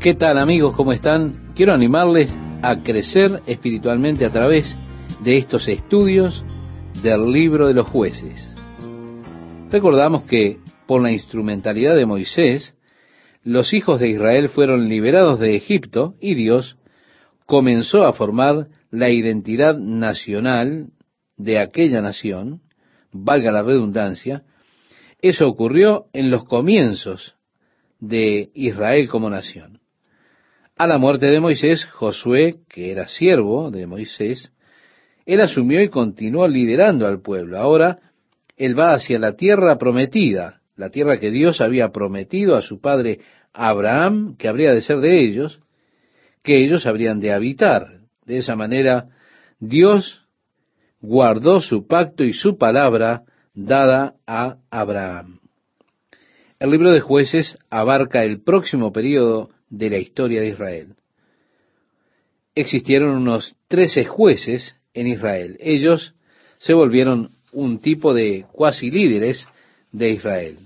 ¿Qué tal amigos? ¿Cómo están? Quiero animarles a crecer espiritualmente a través de estos estudios del libro de los jueces. Recordamos que por la instrumentalidad de Moisés, los hijos de Israel fueron liberados de Egipto y Dios comenzó a formar la identidad nacional de aquella nación, valga la redundancia, eso ocurrió en los comienzos de Israel como nación. A la muerte de Moisés, Josué, que era siervo de Moisés, él asumió y continuó liderando al pueblo. Ahora él va hacia la tierra prometida, la tierra que Dios había prometido a su padre Abraham, que habría de ser de ellos, que ellos habrían de habitar. De esa manera, Dios guardó su pacto y su palabra dada a Abraham. El libro de jueces abarca el próximo periodo de la historia de Israel. Existieron unos trece jueces en Israel. Ellos se volvieron un tipo de cuasi líderes de Israel.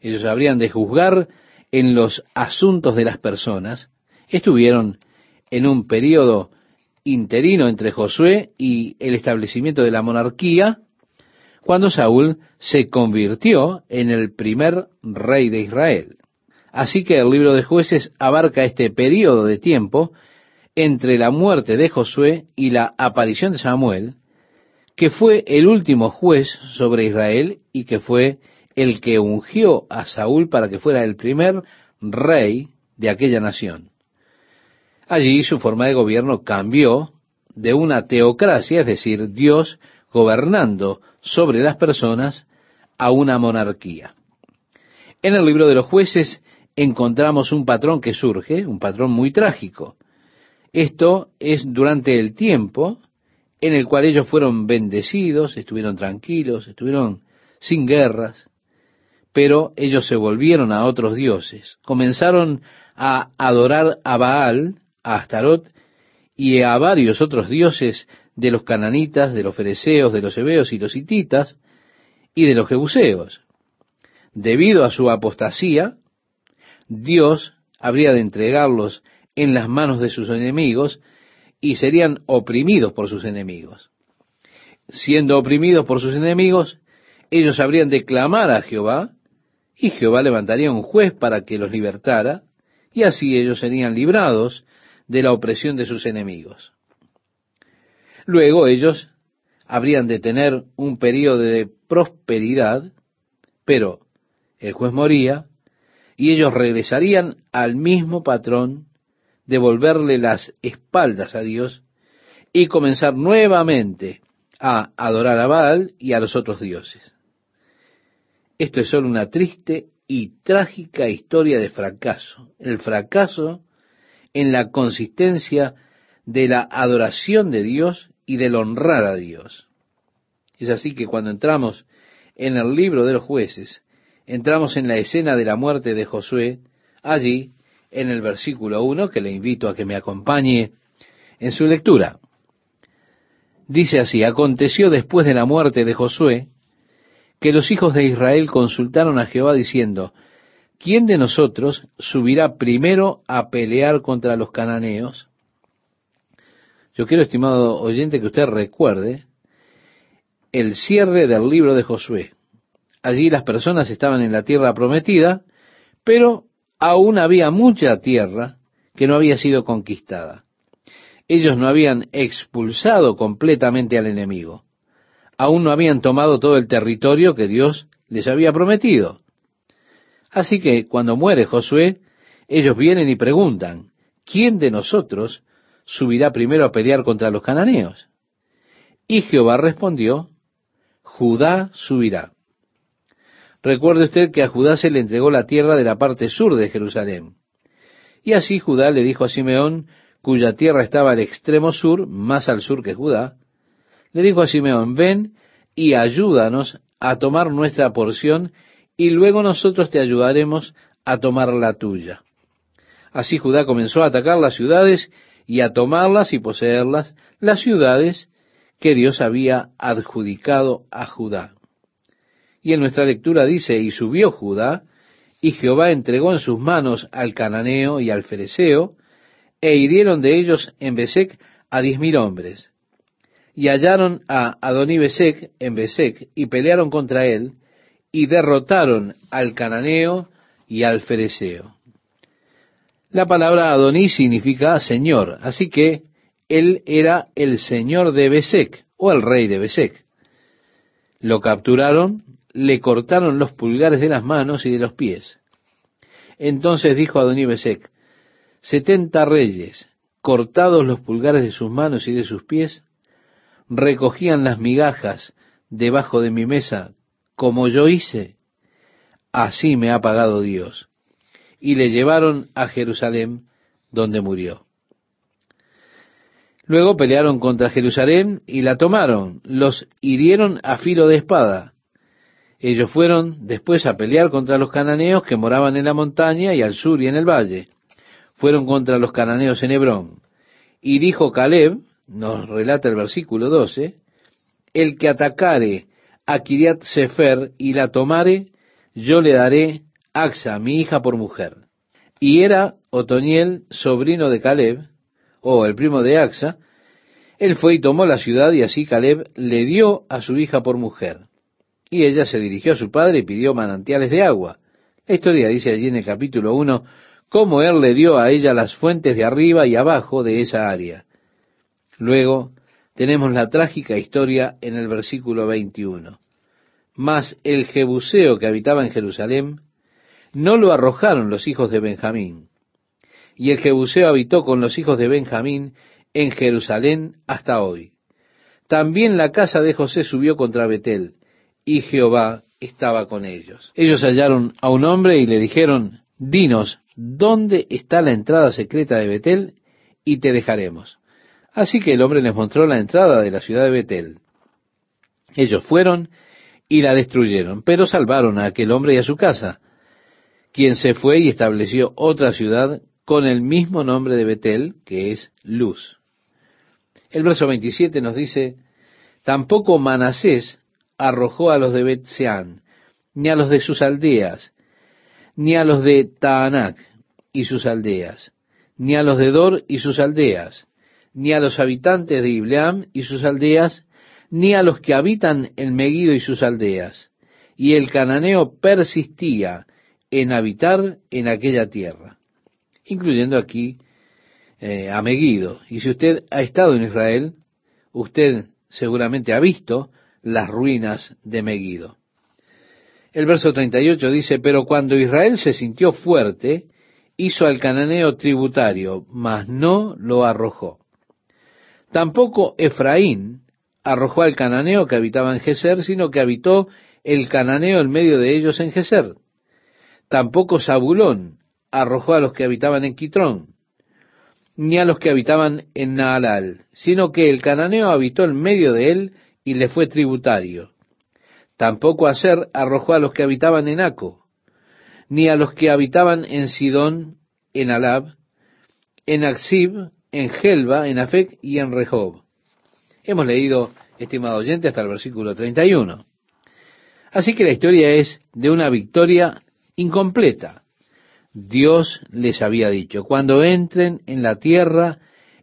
Ellos habrían de juzgar en los asuntos de las personas. Estuvieron en un periodo interino entre Josué y el establecimiento de la monarquía, cuando Saúl se convirtió en el primer rey de Israel. Así que el libro de jueces abarca este periodo de tiempo entre la muerte de Josué y la aparición de Samuel, que fue el último juez sobre Israel y que fue el que ungió a Saúl para que fuera el primer rey de aquella nación. Allí su forma de gobierno cambió de una teocracia, es decir, Dios gobernando sobre las personas, a una monarquía. En el libro de los jueces encontramos un patrón que surge, un patrón muy trágico. Esto es durante el tiempo en el cual ellos fueron bendecidos, estuvieron tranquilos, estuvieron sin guerras, pero ellos se volvieron a otros dioses, comenzaron a adorar a Baal, a Astarot y a varios otros dioses de los cananitas, de los fereceos, de los hebeos y los hititas y de los jebuseos. Debido a su apostasía, Dios habría de entregarlos en las manos de sus enemigos y serían oprimidos por sus enemigos. Siendo oprimidos por sus enemigos, ellos habrían de clamar a Jehová y Jehová levantaría un juez para que los libertara y así ellos serían librados de la opresión de sus enemigos. Luego ellos habrían de tener un periodo de prosperidad, pero el juez moría y ellos regresarían al mismo patrón de volverle las espaldas a Dios y comenzar nuevamente a adorar a Baal y a los otros dioses. Esto es solo una triste y trágica historia de fracaso, el fracaso en la consistencia de la adoración de Dios y del honrar a Dios. Es así que cuando entramos en el libro de los jueces, entramos en la escena de la muerte de Josué, allí en el versículo 1, que le invito a que me acompañe en su lectura. Dice así, aconteció después de la muerte de Josué, que los hijos de Israel consultaron a Jehová diciendo, ¿quién de nosotros subirá primero a pelear contra los cananeos? Yo quiero, estimado oyente, que usted recuerde el cierre del libro de Josué. Allí las personas estaban en la tierra prometida, pero aún había mucha tierra que no había sido conquistada. Ellos no habían expulsado completamente al enemigo. Aún no habían tomado todo el territorio que Dios les había prometido. Así que cuando muere Josué, ellos vienen y preguntan, ¿quién de nosotros subirá primero a pelear contra los cananeos? Y Jehová respondió, Judá subirá. Recuerde usted que a Judá se le entregó la tierra de la parte sur de Jerusalén. Y así Judá le dijo a Simeón, cuya tierra estaba al extremo sur, más al sur que Judá, le dijo a Simeón, ven y ayúdanos a tomar nuestra porción y luego nosotros te ayudaremos a tomar la tuya. Así Judá comenzó a atacar las ciudades y a tomarlas y poseerlas, las ciudades que Dios había adjudicado a Judá. Y en nuestra lectura dice, y subió Judá y Jehová entregó en sus manos al cananeo y al fereceo, e hirieron de ellos en Besec a diez mil hombres. Y hallaron a Adoní Besec en Besec, y pelearon contra él, y derrotaron al cananeo y al fereceo. La palabra Adoní significa señor, así que él era el señor de Besec, o el rey de Besec. Lo capturaron, le cortaron los pulgares de las manos y de los pies. Entonces dijo Adoní Besec, setenta reyes, cortados los pulgares de sus manos y de sus pies, recogían las migajas debajo de mi mesa, como yo hice, así me ha pagado Dios. Y le llevaron a Jerusalén, donde murió. Luego pelearon contra Jerusalén y la tomaron, los hirieron a filo de espada, ellos fueron después a pelear contra los cananeos que moraban en la montaña y al sur y en el valle. Fueron contra los cananeos en Hebrón. Y dijo Caleb, nos relata el versículo 12, el que atacare a Kiriat Sefer y la tomare, yo le daré Axa, mi hija, por mujer. Y era Otoniel, sobrino de Caleb, o el primo de Axa, él fue y tomó la ciudad y así Caleb le dio a su hija por mujer. Y ella se dirigió a su padre y pidió manantiales de agua. La historia dice allí en el capítulo 1 cómo él le dio a ella las fuentes de arriba y abajo de esa área. Luego tenemos la trágica historia en el versículo 21. Mas el Jebuseo que habitaba en Jerusalén no lo arrojaron los hijos de Benjamín. Y el Jebuseo habitó con los hijos de Benjamín en Jerusalén hasta hoy. También la casa de José subió contra Betel, y Jehová estaba con ellos. Ellos hallaron a un hombre y le dijeron, dinos, ¿dónde está la entrada secreta de Betel? Y te dejaremos. Así que el hombre les mostró la entrada de la ciudad de Betel. Ellos fueron y la destruyeron, pero salvaron a aquel hombre y a su casa, quien se fue y estableció otra ciudad con el mismo nombre de Betel, que es Luz. El verso 27 nos dice, tampoco Manasés arrojó a los de Betseán, ni a los de sus aldeas, ni a los de Taanac y sus aldeas, ni a los de Dor y sus aldeas, ni a los habitantes de Ibleam y sus aldeas, ni a los que habitan en Megido y sus aldeas. Y el cananeo persistía en habitar en aquella tierra, incluyendo aquí eh, a Megido. Y si usted ha estado en Israel, usted seguramente ha visto las ruinas de Megido. El verso 38 dice, pero cuando Israel se sintió fuerte, hizo al cananeo tributario, mas no lo arrojó. Tampoco Efraín arrojó al cananeo que habitaba en Geser, sino que habitó el cananeo en medio de ellos en Geser. Tampoco Zabulón arrojó a los que habitaban en Quitrón, ni a los que habitaban en Naalal, sino que el cananeo habitó en medio de él y le fue tributario. Tampoco Aser arrojó a los que habitaban en Aco, ni a los que habitaban en Sidón, en Alab, en Aksib, en Gelba, en Afec y en Rehob. Hemos leído, estimado oyente, hasta el versículo 31. Así que la historia es de una victoria incompleta. Dios les había dicho, cuando entren en la tierra,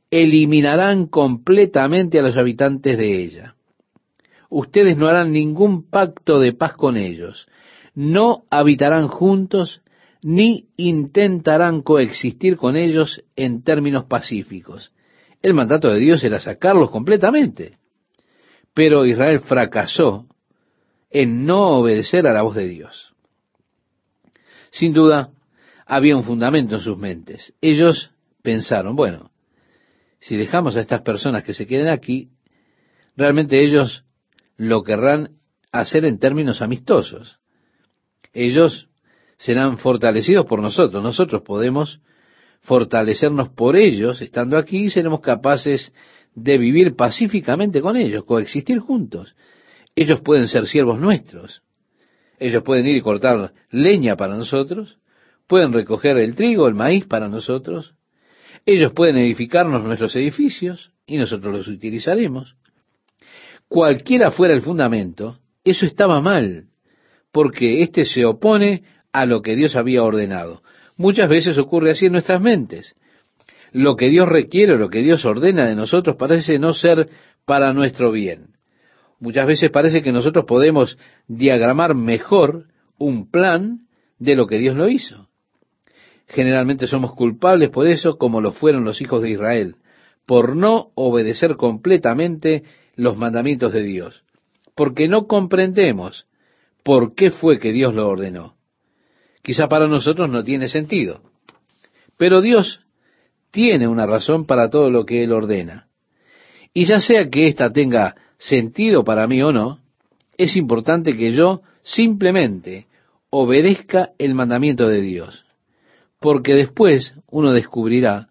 eliminarán completamente a los habitantes de ella ustedes no harán ningún pacto de paz con ellos, no habitarán juntos, ni intentarán coexistir con ellos en términos pacíficos. El mandato de Dios era sacarlos completamente. Pero Israel fracasó en no obedecer a la voz de Dios. Sin duda, había un fundamento en sus mentes. Ellos pensaron, bueno, si dejamos a estas personas que se queden aquí, realmente ellos lo querrán hacer en términos amistosos. Ellos serán fortalecidos por nosotros. Nosotros podemos fortalecernos por ellos estando aquí y seremos capaces de vivir pacíficamente con ellos, coexistir juntos. Ellos pueden ser siervos nuestros. Ellos pueden ir y cortar leña para nosotros, pueden recoger el trigo, el maíz para nosotros. Ellos pueden edificarnos nuestros edificios y nosotros los utilizaremos cualquiera fuera el fundamento, eso estaba mal, porque éste se opone a lo que Dios había ordenado. Muchas veces ocurre así en nuestras mentes. Lo que Dios requiere, lo que Dios ordena de nosotros parece no ser para nuestro bien. Muchas veces parece que nosotros podemos diagramar mejor un plan de lo que Dios lo hizo. Generalmente somos culpables por eso, como lo fueron los hijos de Israel, por no obedecer completamente los mandamientos de Dios, porque no comprendemos por qué fue que Dios lo ordenó. Quizá para nosotros no tiene sentido, pero Dios tiene una razón para todo lo que Él ordena. Y ya sea que ésta tenga sentido para mí o no, es importante que yo simplemente obedezca el mandamiento de Dios, porque después uno descubrirá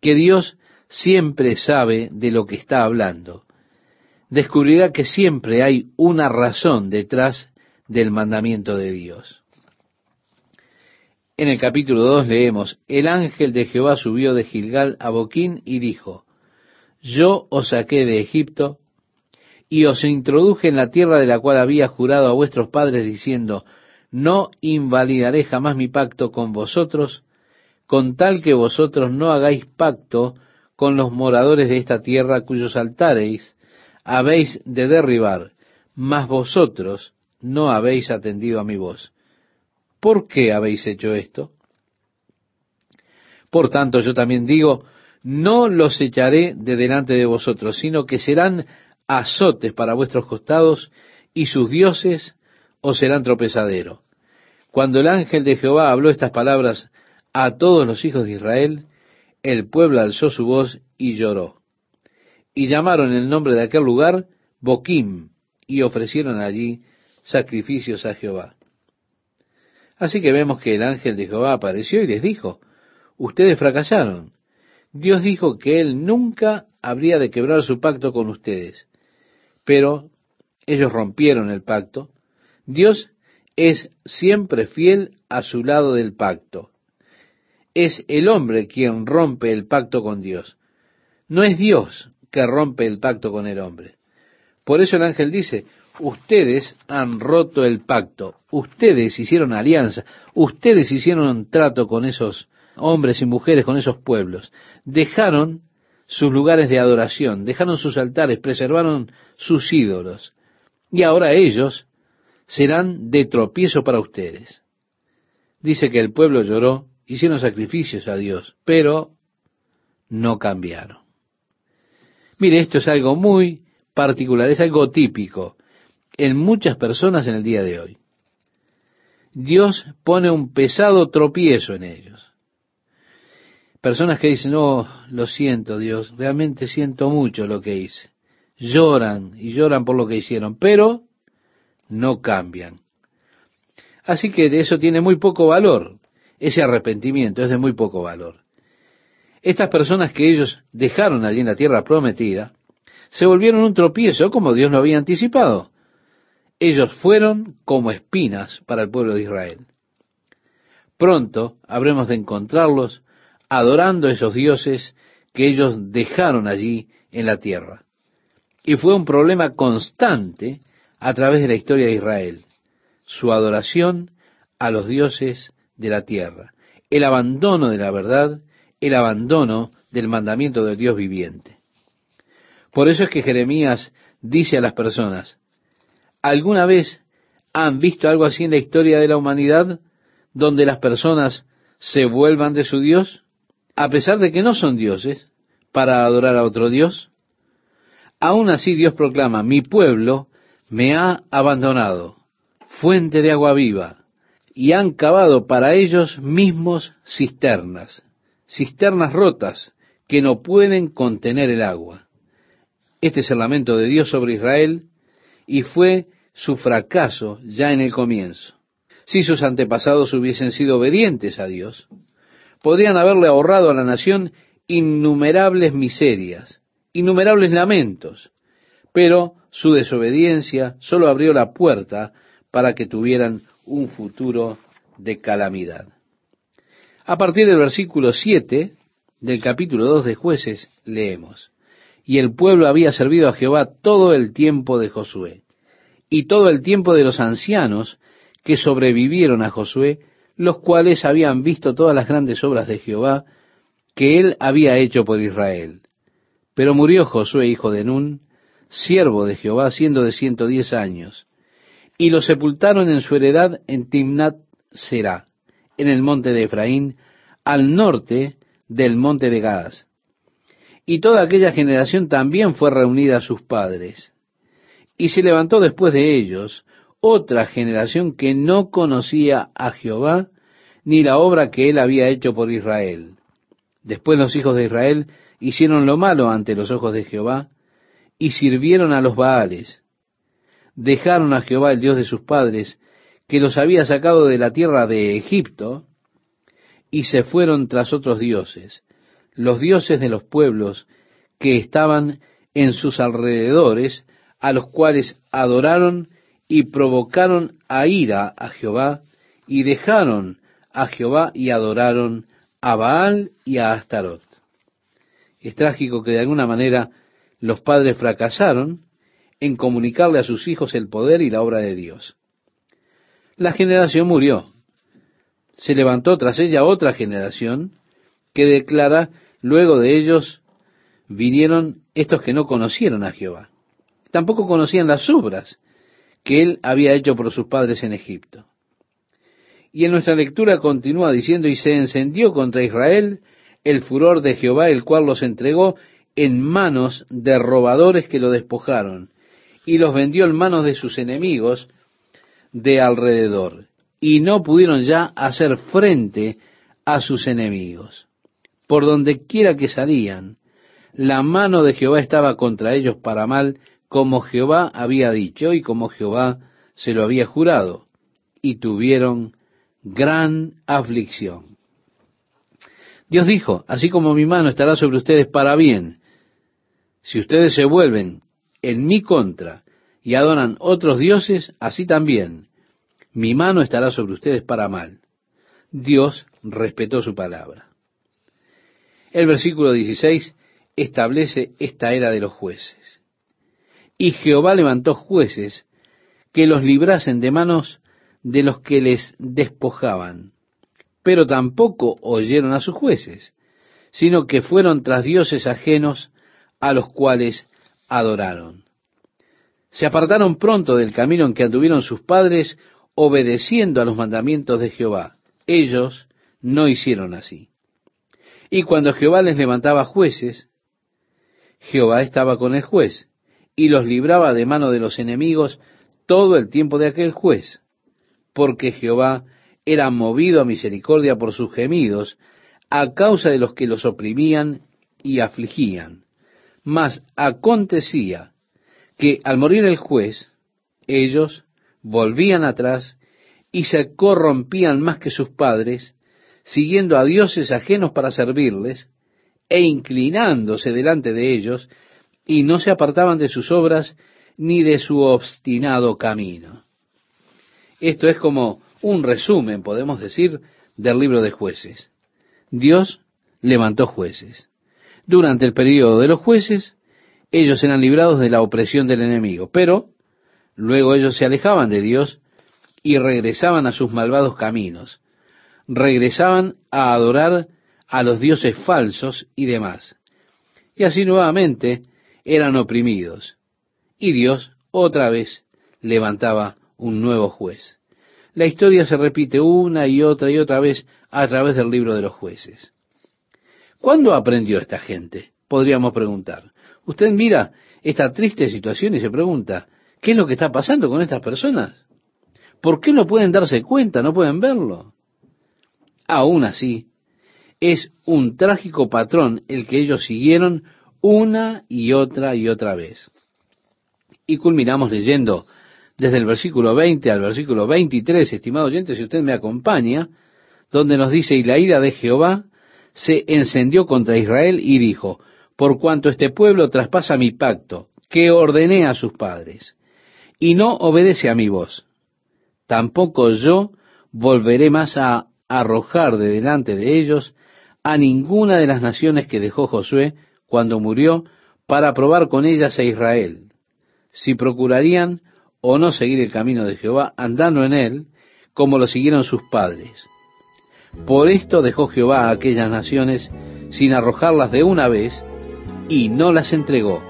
que Dios siempre sabe de lo que está hablando. Descubrirá que siempre hay una razón detrás del mandamiento de Dios. En el capítulo 2 leemos, el ángel de Jehová subió de Gilgal a Boquín y dijo, yo os saqué de Egipto y os introduje en la tierra de la cual había jurado a vuestros padres diciendo, no invalidaré jamás mi pacto con vosotros, con tal que vosotros no hagáis pacto con los moradores de esta tierra cuyos altares habéis de derribar, mas vosotros no habéis atendido a mi voz. ¿Por qué habéis hecho esto? Por tanto, yo también digo, no los echaré de delante de vosotros, sino que serán azotes para vuestros costados, y sus dioses os serán tropezadero. Cuando el ángel de Jehová habló estas palabras a todos los hijos de Israel, el pueblo alzó su voz y lloró. Y llamaron el nombre de aquel lugar Boquim, y ofrecieron allí sacrificios a Jehová. Así que vemos que el ángel de Jehová apareció y les dijo, ustedes fracasaron. Dios dijo que él nunca habría de quebrar su pacto con ustedes. Pero ellos rompieron el pacto. Dios es siempre fiel a su lado del pacto. Es el hombre quien rompe el pacto con Dios. No es Dios que rompe el pacto con el hombre. Por eso el ángel dice, ustedes han roto el pacto, ustedes hicieron alianza, ustedes hicieron un trato con esos hombres y mujeres, con esos pueblos, dejaron sus lugares de adoración, dejaron sus altares, preservaron sus ídolos. Y ahora ellos serán de tropiezo para ustedes. Dice que el pueblo lloró, hicieron sacrificios a Dios, pero no cambiaron. Mire, esto es algo muy particular, es algo típico en muchas personas en el día de hoy. Dios pone un pesado tropiezo en ellos. Personas que dicen, no, lo siento Dios, realmente siento mucho lo que hice. Lloran y lloran por lo que hicieron, pero no cambian. Así que eso tiene muy poco valor. Ese arrepentimiento es de muy poco valor. Estas personas que ellos dejaron allí en la tierra prometida, se volvieron un tropiezo como Dios lo había anticipado. Ellos fueron como espinas para el pueblo de Israel. Pronto habremos de encontrarlos adorando a esos dioses que ellos dejaron allí en la tierra. Y fue un problema constante a través de la historia de Israel, su adoración a los dioses de la tierra, el abandono de la verdad, el abandono del mandamiento del Dios viviente. Por eso es que Jeremías dice a las personas, ¿alguna vez han visto algo así en la historia de la humanidad donde las personas se vuelvan de su Dios? a pesar de que no son dioses, para adorar a otro Dios? Aún así Dios proclama, mi pueblo me ha abandonado, fuente de agua viva, y han cavado para ellos mismos cisternas, cisternas rotas que no pueden contener el agua. Este es el lamento de Dios sobre Israel y fue su fracaso ya en el comienzo. Si sus antepasados hubiesen sido obedientes a Dios, podrían haberle ahorrado a la nación innumerables miserias, innumerables lamentos, pero su desobediencia solo abrió la puerta para que tuvieran un futuro de calamidad. A partir del versículo 7 del capítulo 2 de jueces leemos, y el pueblo había servido a Jehová todo el tiempo de Josué, y todo el tiempo de los ancianos que sobrevivieron a Josué, los cuales habían visto todas las grandes obras de Jehová que él había hecho por Israel. Pero murió Josué, hijo de Nun, siervo de Jehová, siendo de ciento diez años, y lo sepultaron en su heredad en Timnat Será, en el monte de Efraín, al norte del monte de Gaz. Y toda aquella generación también fue reunida a sus padres. Y se levantó después de ellos otra generación que no conocía a Jehová ni la obra que él había hecho por Israel. Después los hijos de Israel hicieron lo malo ante los ojos de Jehová y sirvieron a los Baales. Dejaron a Jehová el Dios de sus padres, que los había sacado de la tierra de Egipto, y se fueron tras otros dioses, los dioses de los pueblos que estaban en sus alrededores, a los cuales adoraron y provocaron a ira a Jehová, y dejaron a Jehová y adoraron a Baal y a Astarot. Es trágico que de alguna manera los padres fracasaron en comunicarle a sus hijos el poder y la obra de Dios. La generación murió. Se levantó tras ella otra generación que declara, luego de ellos vinieron estos que no conocieron a Jehová. Tampoco conocían las obras que él había hecho por sus padres en Egipto. Y en nuestra lectura continúa diciendo, y se encendió contra Israel el furor de Jehová, el cual los entregó en manos de robadores que lo despojaron, y los vendió en manos de sus enemigos de alrededor, y no pudieron ya hacer frente a sus enemigos. Por donde quiera que salían, la mano de Jehová estaba contra ellos para mal, como Jehová había dicho y como Jehová se lo había jurado, y tuvieron gran aflicción. Dios dijo, así como mi mano estará sobre ustedes para bien, si ustedes se vuelven en mi contra y adoran otros dioses, así también mi mano estará sobre ustedes para mal. Dios respetó su palabra. El versículo 16 establece esta era de los jueces. Y Jehová levantó jueces que los librasen de manos de los que les despojaban, pero tampoco oyeron a sus jueces, sino que fueron tras dioses ajenos a los cuales adoraron. Se apartaron pronto del camino en que anduvieron sus padres, obedeciendo a los mandamientos de Jehová. Ellos no hicieron así. Y cuando Jehová les levantaba jueces, Jehová estaba con el juez, y los libraba de mano de los enemigos todo el tiempo de aquel juez, porque Jehová era movido a misericordia por sus gemidos, a causa de los que los oprimían y afligían. Mas acontecía que al morir el juez, ellos volvían atrás y se corrompían más que sus padres, siguiendo a dioses ajenos para servirles, e inclinándose delante de ellos, y no se apartaban de sus obras ni de su obstinado camino. Esto es como un resumen, podemos decir, del libro de jueces. Dios levantó jueces. Durante el período de los jueces, ellos eran librados de la opresión del enemigo, pero luego ellos se alejaban de Dios y regresaban a sus malvados caminos, regresaban a adorar a los dioses falsos y demás. Y así nuevamente eran oprimidos. Y Dios otra vez levantaba un nuevo juez. La historia se repite una y otra y otra vez a través del libro de los jueces. ¿Cuándo aprendió esta gente? Podríamos preguntar. Usted mira esta triste situación y se pregunta, ¿qué es lo que está pasando con estas personas? ¿Por qué no pueden darse cuenta, no pueden verlo? Aún así, es un trágico patrón el que ellos siguieron una y otra y otra vez. Y culminamos leyendo desde el versículo 20 al versículo 23, estimado oyente, si usted me acompaña, donde nos dice, y la ira de Jehová se encendió contra Israel y dijo, por cuanto este pueblo traspasa mi pacto, que ordené a sus padres, y no obedece a mi voz, tampoco yo volveré más a arrojar de delante de ellos a ninguna de las naciones que dejó Josué cuando murió para probar con ellas a Israel, si procurarían o no seguir el camino de Jehová, andando en él, como lo siguieron sus padres. Por esto dejó Jehová a aquellas naciones sin arrojarlas de una vez y no las entregó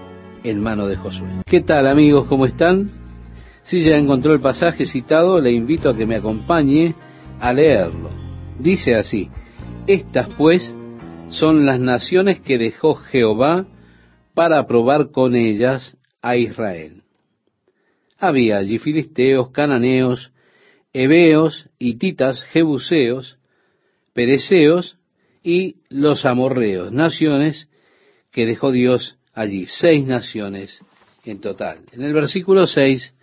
en mano de Josué. ¿Qué tal amigos? ¿Cómo están? Si ya encontró el pasaje citado, le invito a que me acompañe a leerlo. Dice así, estas pues son las naciones que dejó Jehová para probar con ellas a Israel. Había allí filisteos, cananeos, heveos, hititas, jebuseos, pereceos y los amorreos, naciones que dejó Dios allí, seis naciones en total. En el versículo 6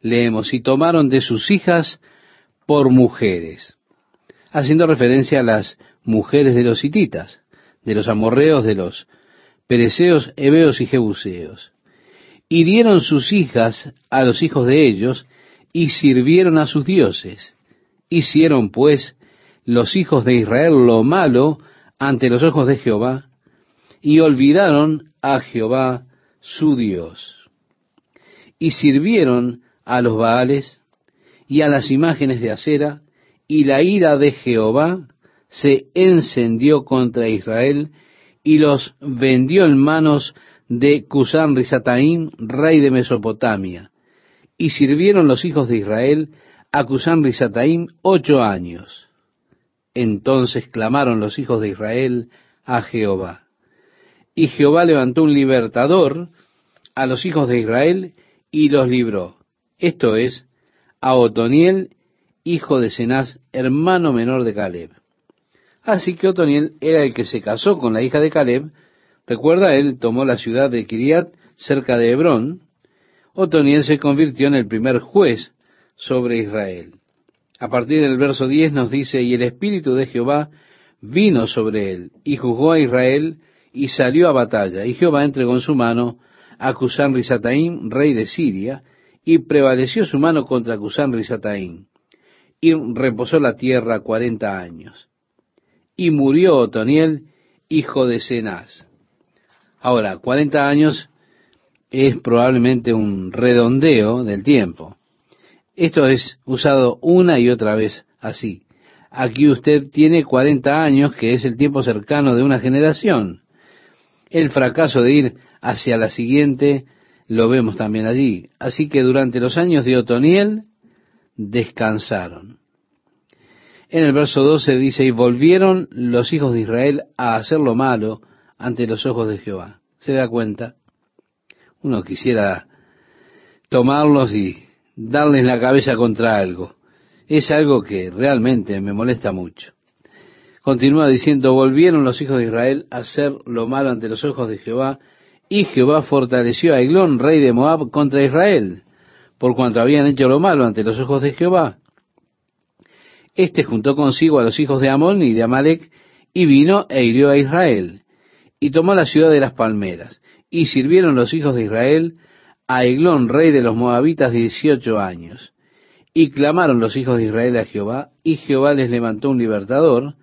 leemos, y tomaron de sus hijas por mujeres, haciendo referencia a las mujeres de los hititas, de los amorreos, de los pereceos, heveos y jebuseos. Y dieron sus hijas a los hijos de ellos, y sirvieron a sus dioses. Hicieron pues los hijos de Israel lo malo ante los ojos de Jehová, y olvidaron a Jehová su Dios. Y sirvieron a los Baales y a las imágenes de acera, y la ira de Jehová se encendió contra Israel, y los vendió en manos de Cusán Risataim, rey de Mesopotamia. Y sirvieron los hijos de Israel a Cusán ocho años. Entonces clamaron los hijos de Israel a Jehová. Y Jehová levantó un libertador a los hijos de Israel y los libró. Esto es, a Otoniel, hijo de Cenaz, hermano menor de Caleb. Así que Otoniel era el que se casó con la hija de Caleb. Recuerda, él tomó la ciudad de Kiriat, cerca de Hebrón. Otoniel se convirtió en el primer juez sobre Israel. A partir del verso 10 nos dice, y el Espíritu de Jehová vino sobre él, y juzgó a Israel, y salió a batalla. Y Jehová entregó en su mano a Cusán Risataim, rey de Siria, y prevaleció su mano contra Cusán Risataim, y reposó la tierra cuarenta años. Y murió Otoniel, hijo de Cenaz. Ahora, cuarenta años es probablemente un redondeo del tiempo. Esto es usado una y otra vez así. Aquí usted tiene 40 años, que es el tiempo cercano de una generación. El fracaso de ir hacia la siguiente lo vemos también allí. Así que durante los años de Otoniel descansaron. En el verso 12 dice, y volvieron los hijos de Israel a hacer lo malo ante los ojos de Jehová. ¿Se da cuenta? Uno quisiera tomarlos y darles la cabeza contra algo. Es algo que realmente me molesta mucho. Continúa diciendo, volvieron los hijos de Israel a hacer lo malo ante los ojos de Jehová, y Jehová fortaleció a Eglón, rey de Moab, contra Israel, por cuanto habían hecho lo malo ante los ojos de Jehová. Este juntó consigo a los hijos de Amón y de Amalek, y vino e hirió a Israel, y tomó la ciudad de las palmeras, y sirvieron los hijos de Israel a Eglón, rey de los moabitas, dieciocho años. Y clamaron los hijos de Israel a Jehová, y Jehová les levantó un libertador,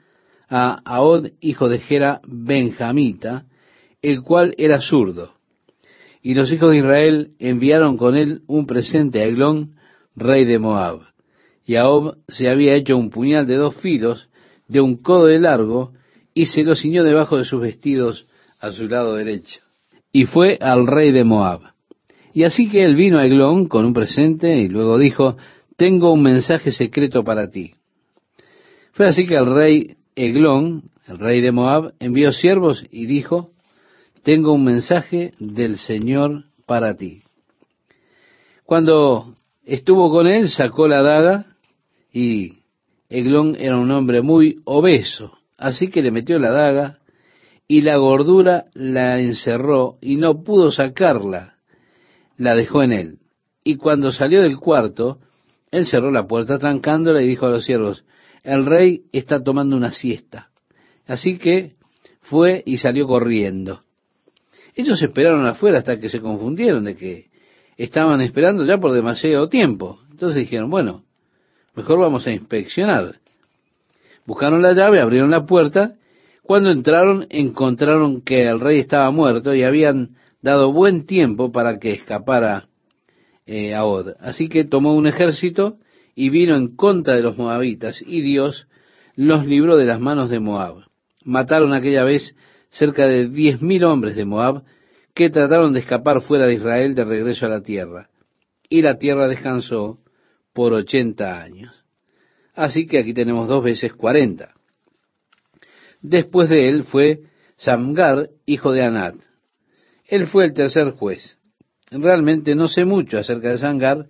a Ahod, hijo de Gera, benjamita, el cual era zurdo. Y los hijos de Israel enviaron con él un presente a Eglón, rey de Moab. Y Ahod se había hecho un puñal de dos filos, de un codo de largo, y se lo ciñó debajo de sus vestidos a su lado derecho. Y fue al rey de Moab. Y así que él vino a Eglón con un presente y luego dijo, tengo un mensaje secreto para ti. Fue así que el rey Eglón, el rey de Moab, envió siervos y dijo, tengo un mensaje del Señor para ti. Cuando estuvo con él, sacó la daga y Eglón era un hombre muy obeso, así que le metió la daga y la gordura la encerró y no pudo sacarla la dejó en él. Y cuando salió del cuarto, él cerró la puerta trancándola y dijo a los siervos, el rey está tomando una siesta. Así que fue y salió corriendo. Ellos esperaron afuera hasta que se confundieron de que estaban esperando ya por demasiado tiempo. Entonces dijeron, bueno, mejor vamos a inspeccionar. Buscaron la llave, abrieron la puerta. Cuando entraron encontraron que el rey estaba muerto y habían dado buen tiempo para que escapara eh, a Od. Así que tomó un ejército y vino en contra de los moabitas, y Dios los libró de las manos de Moab. Mataron aquella vez cerca de diez mil hombres de Moab, que trataron de escapar fuera de Israel de regreso a la tierra. Y la tierra descansó por ochenta años. Así que aquí tenemos dos veces cuarenta. Después de él fue Samgar, hijo de Anat. Él fue el tercer juez. Realmente no sé mucho acerca de Samgar,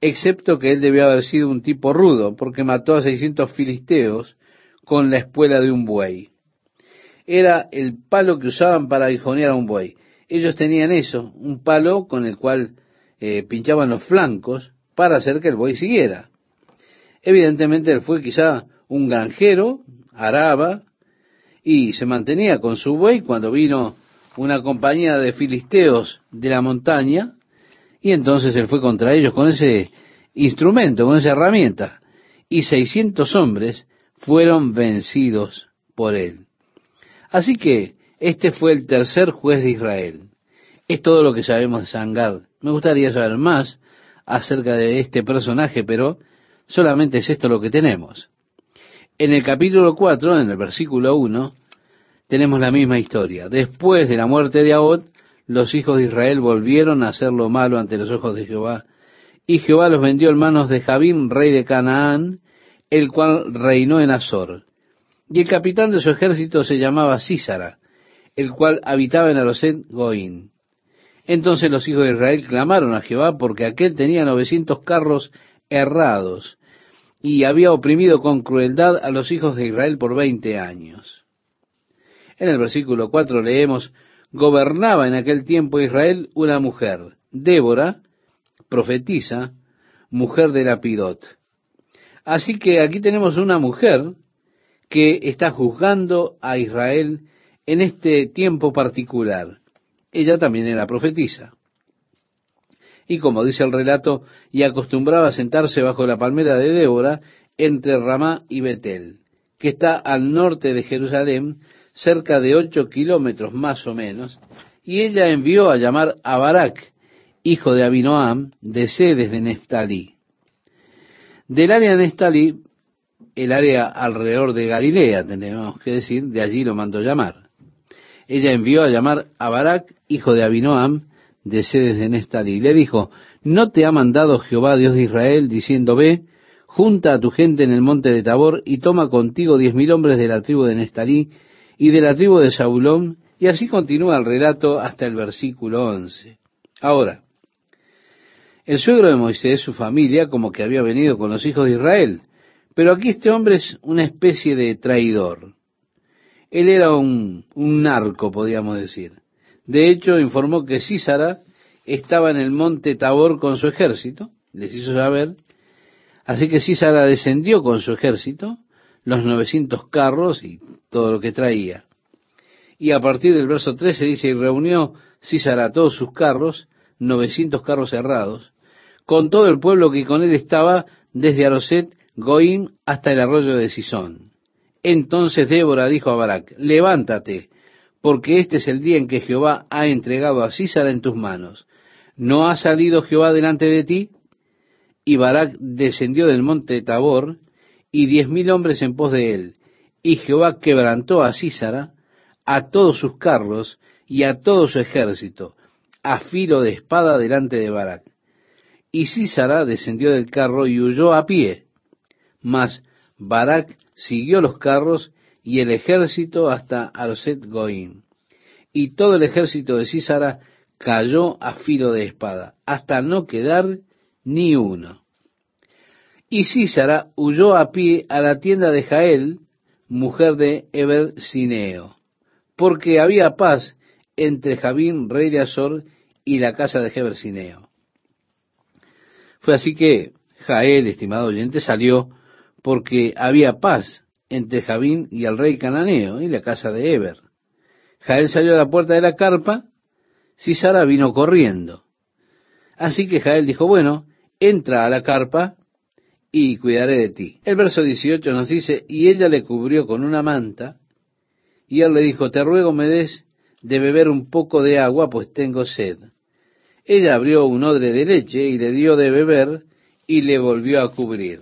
excepto que él debió haber sido un tipo rudo, porque mató a seiscientos filisteos con la espuela de un buey. Era el palo que usaban para aguijonear a un buey. Ellos tenían eso, un palo con el cual eh, pinchaban los flancos para hacer que el buey siguiera. Evidentemente él fue quizá un granjero, araba, y se mantenía con su buey cuando vino una compañía de filisteos de la montaña, y entonces él fue contra ellos con ese instrumento, con esa herramienta, y seiscientos hombres fueron vencidos por él. Así que este fue el tercer juez de Israel. Es todo lo que sabemos de Sangar. Me gustaría saber más acerca de este personaje, pero solamente es esto lo que tenemos. En el capítulo 4, en el versículo 1, tenemos la misma historia. Después de la muerte de Ahod, los hijos de Israel volvieron a hacer lo malo ante los ojos de Jehová, y Jehová los vendió en manos de Jabín, rey de Canaán, el cual reinó en Azor. Y el capitán de su ejército se llamaba Císara, el cual habitaba en Aroset Goín. Entonces los hijos de Israel clamaron a Jehová porque aquel tenía novecientos carros errados y había oprimido con crueldad a los hijos de Israel por veinte años. En el versículo cuatro leemos, gobernaba en aquel tiempo Israel una mujer, Débora, profetisa, mujer de Lapidot. Así que aquí tenemos una mujer que está juzgando a Israel en este tiempo particular. Ella también era profetisa. Y como dice el relato, y acostumbraba a sentarse bajo la palmera de Débora entre Ramá y Betel, que está al norte de Jerusalén, cerca de ocho kilómetros más o menos, y ella envió a llamar a Barak, hijo de Abinoam, de Sedes de Neftalí. Del área de Neftalí, el área alrededor de Galilea, tenemos que decir, de allí lo mandó llamar. Ella envió a llamar a Barak, hijo de Abinoam, de Sedes de Neftalí. Le dijo, ¿no te ha mandado Jehová Dios de Israel, diciendo, ve, junta a tu gente en el monte de Tabor y toma contigo diez mil hombres de la tribu de Neftalí y de la tribu de Saulón, y así continúa el relato hasta el versículo 11. Ahora, el suegro de Moisés, su familia, como que había venido con los hijos de Israel, pero aquí este hombre es una especie de traidor. Él era un, un narco, podríamos decir. De hecho, informó que Císara estaba en el monte Tabor con su ejército, les hizo saber, así que Císara descendió con su ejército, los 900 carros y todo lo que traía. Y a partir del verso 13 dice, y reunió Císara todos sus carros, 900 carros cerrados, con todo el pueblo que con él estaba, desde Aroset, Goim, hasta el arroyo de Sison. Entonces Débora dijo a Barak, levántate, porque este es el día en que Jehová ha entregado a Císara en tus manos. ¿No ha salido Jehová delante de ti? Y Barak descendió del monte Tabor, y diez mil hombres en pos de él. Y Jehová quebrantó a Císara, a todos sus carros y a todo su ejército, a filo de espada delante de Barak. Y Císara descendió del carro y huyó a pie. Mas Barak siguió los carros y el ejército hasta Arset Goim. Y todo el ejército de Císara cayó a filo de espada, hasta no quedar ni uno. Y Císara huyó a pie a la tienda de Jael, mujer de Eber Sineo, porque había paz entre Jabín, rey de Azor, y la casa de Heber Sineo. Fue así que Jael, estimado oyente, salió porque había paz entre Jabín y el rey cananeo y la casa de Eber. Jael salió a la puerta de la carpa, Císara vino corriendo. Así que Jael dijo, bueno, entra a la carpa y cuidaré de ti. El verso 18 nos dice, y ella le cubrió con una manta, y él le dijo, te ruego me des de beber un poco de agua, pues tengo sed. Ella abrió un odre de leche y le dio de beber, y le volvió a cubrir.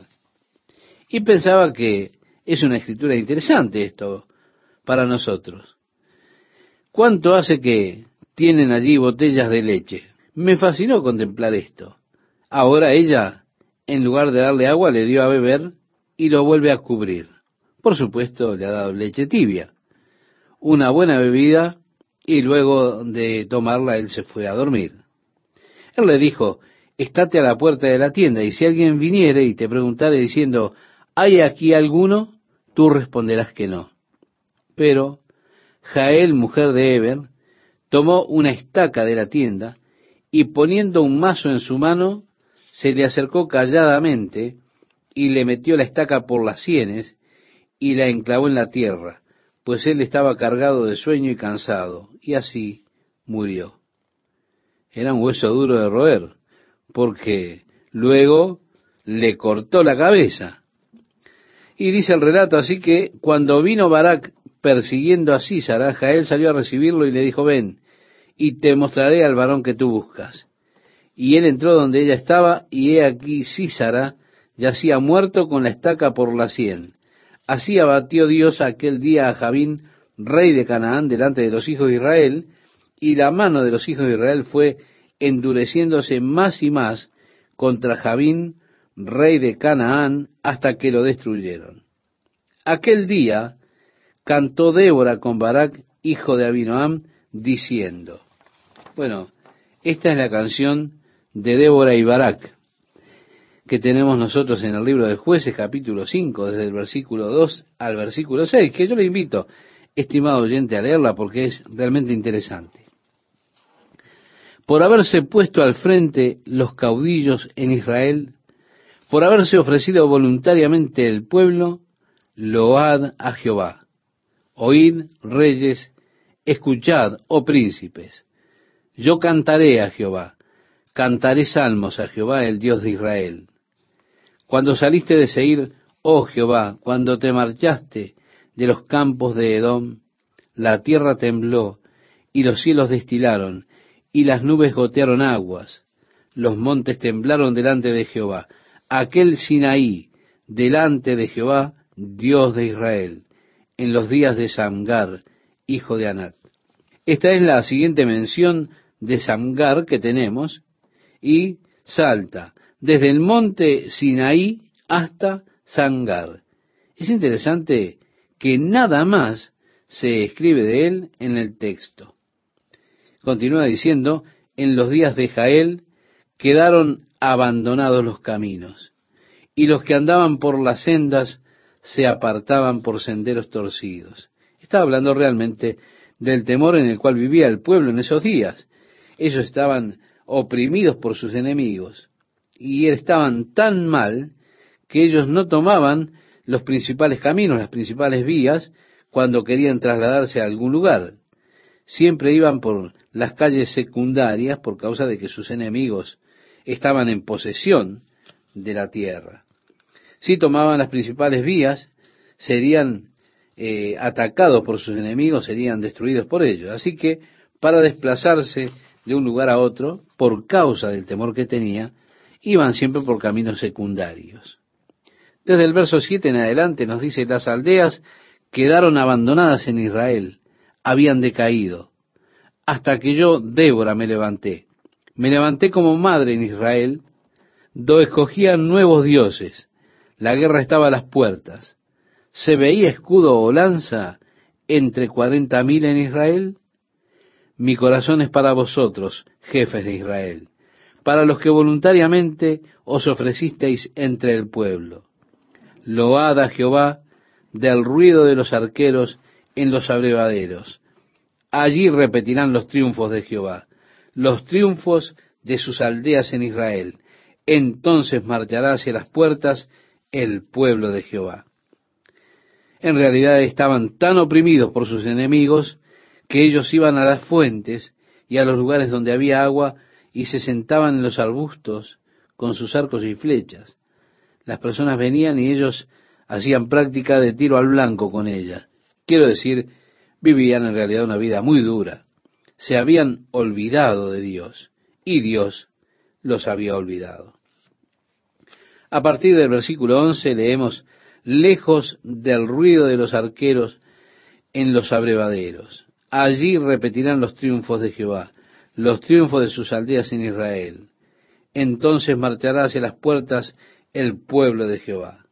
Y pensaba que es una escritura interesante esto para nosotros. ¿Cuánto hace que tienen allí botellas de leche? Me fascinó contemplar esto. Ahora ella, en lugar de darle agua, le dio a beber y lo vuelve a cubrir. Por supuesto, le ha dado leche tibia. Una buena bebida y luego de tomarla él se fue a dormir. Él le dijo, estate a la puerta de la tienda y si alguien viniere y te preguntare diciendo, ¿hay aquí alguno? Tú responderás que no. Pero Jael, mujer de Eber, tomó una estaca de la tienda y poniendo un mazo en su mano, se le acercó calladamente y le metió la estaca por las sienes y la enclavó en la tierra, pues él estaba cargado de sueño y cansado, y así murió. Era un hueso duro de roer, porque luego le cortó la cabeza. Y dice el relato así que cuando vino Barak persiguiendo a Císara, Jael salió a recibirlo y le dijo, ven, y te mostraré al varón que tú buscas. Y él entró donde ella estaba, y he aquí Císara yacía muerto con la estaca por la sien. Así abatió Dios aquel día a Javín, rey de Canaán, delante de los hijos de Israel, y la mano de los hijos de Israel fue endureciéndose más y más contra Javín, rey de Canaán, hasta que lo destruyeron. Aquel día cantó Débora con Barak, hijo de Abinoam, diciendo, bueno, esta es la canción de Débora y Barak que tenemos nosotros en el libro de jueces capítulo 5, desde el versículo 2 al versículo 6, que yo le invito, estimado oyente, a leerla porque es realmente interesante. Por haberse puesto al frente los caudillos en Israel, por haberse ofrecido voluntariamente el pueblo, load a Jehová. Oíd, reyes, escuchad, oh príncipes. Yo cantaré a Jehová, cantaré salmos a Jehová, el Dios de Israel. Cuando saliste de Seir, oh Jehová, cuando te marchaste de los campos de Edom, la tierra tembló y los cielos destilaron y las nubes gotearon aguas. Los montes temblaron delante de Jehová. Aquel Sinaí, delante de Jehová, Dios de Israel, en los días de Samgar, hijo de Anat. Esta es la siguiente mención de Samgar que tenemos y salta desde el monte Sinaí hasta Sangar. Es interesante que nada más se escribe de él en el texto. Continúa diciendo, en los días de Jael quedaron abandonados los caminos, y los que andaban por las sendas se apartaban por senderos torcidos. Estaba hablando realmente del temor en el cual vivía el pueblo en esos días. Ellos estaban oprimidos por sus enemigos y estaban tan mal que ellos no tomaban los principales caminos, las principales vías, cuando querían trasladarse a algún lugar. Siempre iban por las calles secundarias por causa de que sus enemigos estaban en posesión de la tierra. Si tomaban las principales vías, serían eh, atacados por sus enemigos, serían destruidos por ellos. Así que para desplazarse de un lugar a otro, por causa del temor que tenía, iban siempre por caminos secundarios. Desde el verso 7 en adelante nos dice, las aldeas quedaron abandonadas en Israel, habían decaído, hasta que yo, Débora, me levanté. Me levanté como madre en Israel, do escogían nuevos dioses, la guerra estaba a las puertas. ¿Se veía escudo o lanza entre cuarenta mil en Israel? Mi corazón es para vosotros, jefes de Israel para los que voluntariamente os ofrecisteis entre el pueblo. Load a Jehová del ruido de los arqueros en los abrevaderos. Allí repetirán los triunfos de Jehová, los triunfos de sus aldeas en Israel. Entonces marchará hacia las puertas el pueblo de Jehová. En realidad estaban tan oprimidos por sus enemigos que ellos iban a las fuentes y a los lugares donde había agua y se sentaban en los arbustos con sus arcos y flechas. Las personas venían y ellos hacían práctica de tiro al blanco con ellas. Quiero decir, vivían en realidad una vida muy dura. Se habían olvidado de Dios y Dios los había olvidado. A partir del versículo 11 leemos, lejos del ruido de los arqueros en los abrevaderos. Allí repetirán los triunfos de Jehová, los triunfos de sus aldeas en Israel. Entonces marchará hacia las puertas el pueblo de Jehová.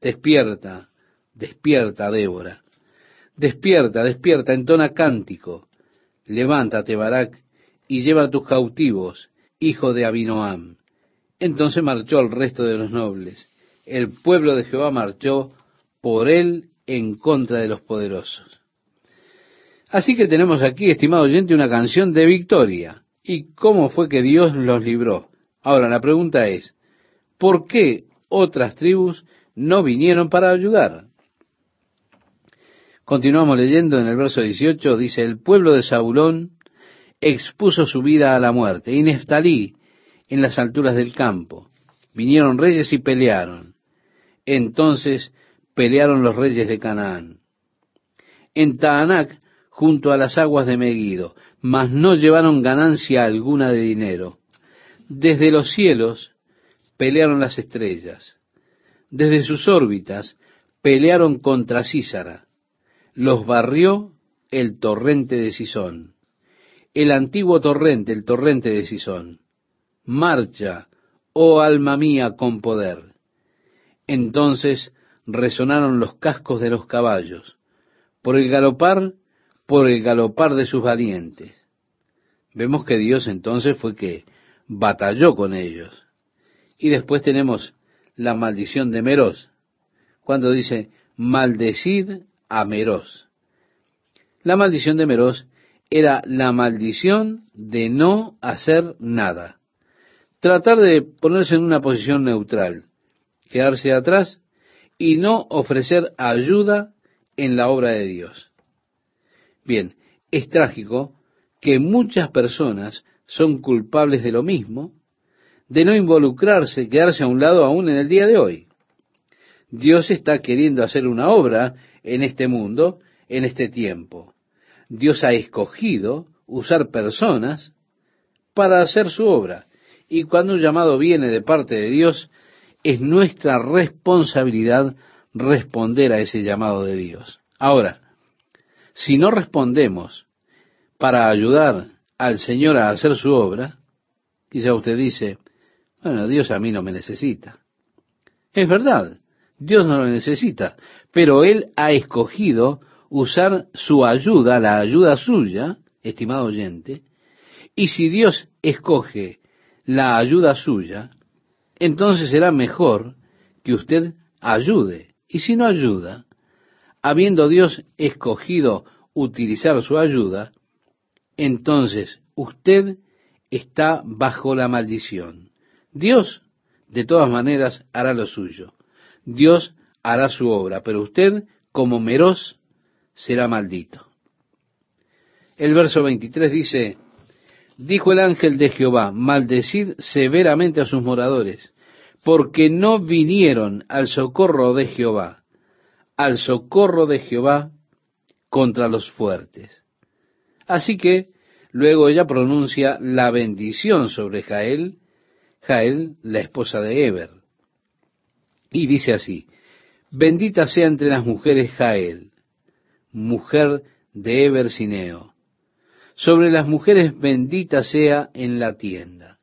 Despierta, despierta, Débora. Despierta, despierta, entona cántico. Levántate, Barak, y lleva a tus cautivos, hijo de Abinoam. Entonces marchó el resto de los nobles. El pueblo de Jehová marchó por él en contra de los poderosos. Así que tenemos aquí, estimado oyente, una canción de victoria. ¿Y cómo fue que Dios los libró? Ahora, la pregunta es, ¿por qué otras tribus no vinieron para ayudar? Continuamos leyendo en el verso 18, dice, el pueblo de Zabulón expuso su vida a la muerte, y Neftalí en las alturas del campo. Vinieron reyes y pelearon. Entonces pelearon los reyes de Canaán. En Taanac junto a las aguas de Megido, mas no llevaron ganancia alguna de dinero. Desde los cielos pelearon las estrellas, desde sus órbitas pelearon contra Císara, los barrió el torrente de Sisón, el antiguo torrente, el torrente de Sisón. Marcha, oh alma mía, con poder. Entonces resonaron los cascos de los caballos. Por el galopar por el galopar de sus valientes. Vemos que Dios entonces fue que batalló con ellos. Y después tenemos la maldición de Meros, cuando dice, maldecid a Meros. La maldición de Meros era la maldición de no hacer nada. Tratar de ponerse en una posición neutral, quedarse atrás y no ofrecer ayuda en la obra de Dios. Bien, es trágico que muchas personas son culpables de lo mismo, de no involucrarse, quedarse a un lado aún en el día de hoy. Dios está queriendo hacer una obra en este mundo, en este tiempo. Dios ha escogido usar personas para hacer su obra. Y cuando un llamado viene de parte de Dios, es nuestra responsabilidad responder a ese llamado de Dios. Ahora, si no respondemos para ayudar al Señor a hacer su obra, quizá usted dice, bueno, Dios a mí no me necesita. Es verdad, Dios no lo necesita, pero Él ha escogido usar su ayuda, la ayuda suya, estimado oyente, y si Dios escoge la ayuda suya, entonces será mejor que usted ayude. Y si no ayuda, habiendo Dios escogido utilizar su ayuda, entonces usted está bajo la maldición. Dios, de todas maneras, hará lo suyo. Dios hará su obra, pero usted, como meroz, será maldito. El verso 23 dice, dijo el ángel de Jehová, maldecid severamente a sus moradores, porque no vinieron al socorro de Jehová al socorro de Jehová contra los fuertes. Así que luego ella pronuncia la bendición sobre Jael, Jael, la esposa de Eber. Y dice así, bendita sea entre las mujeres Jael, mujer de Eber Sineo. Sobre las mujeres bendita sea en la tienda.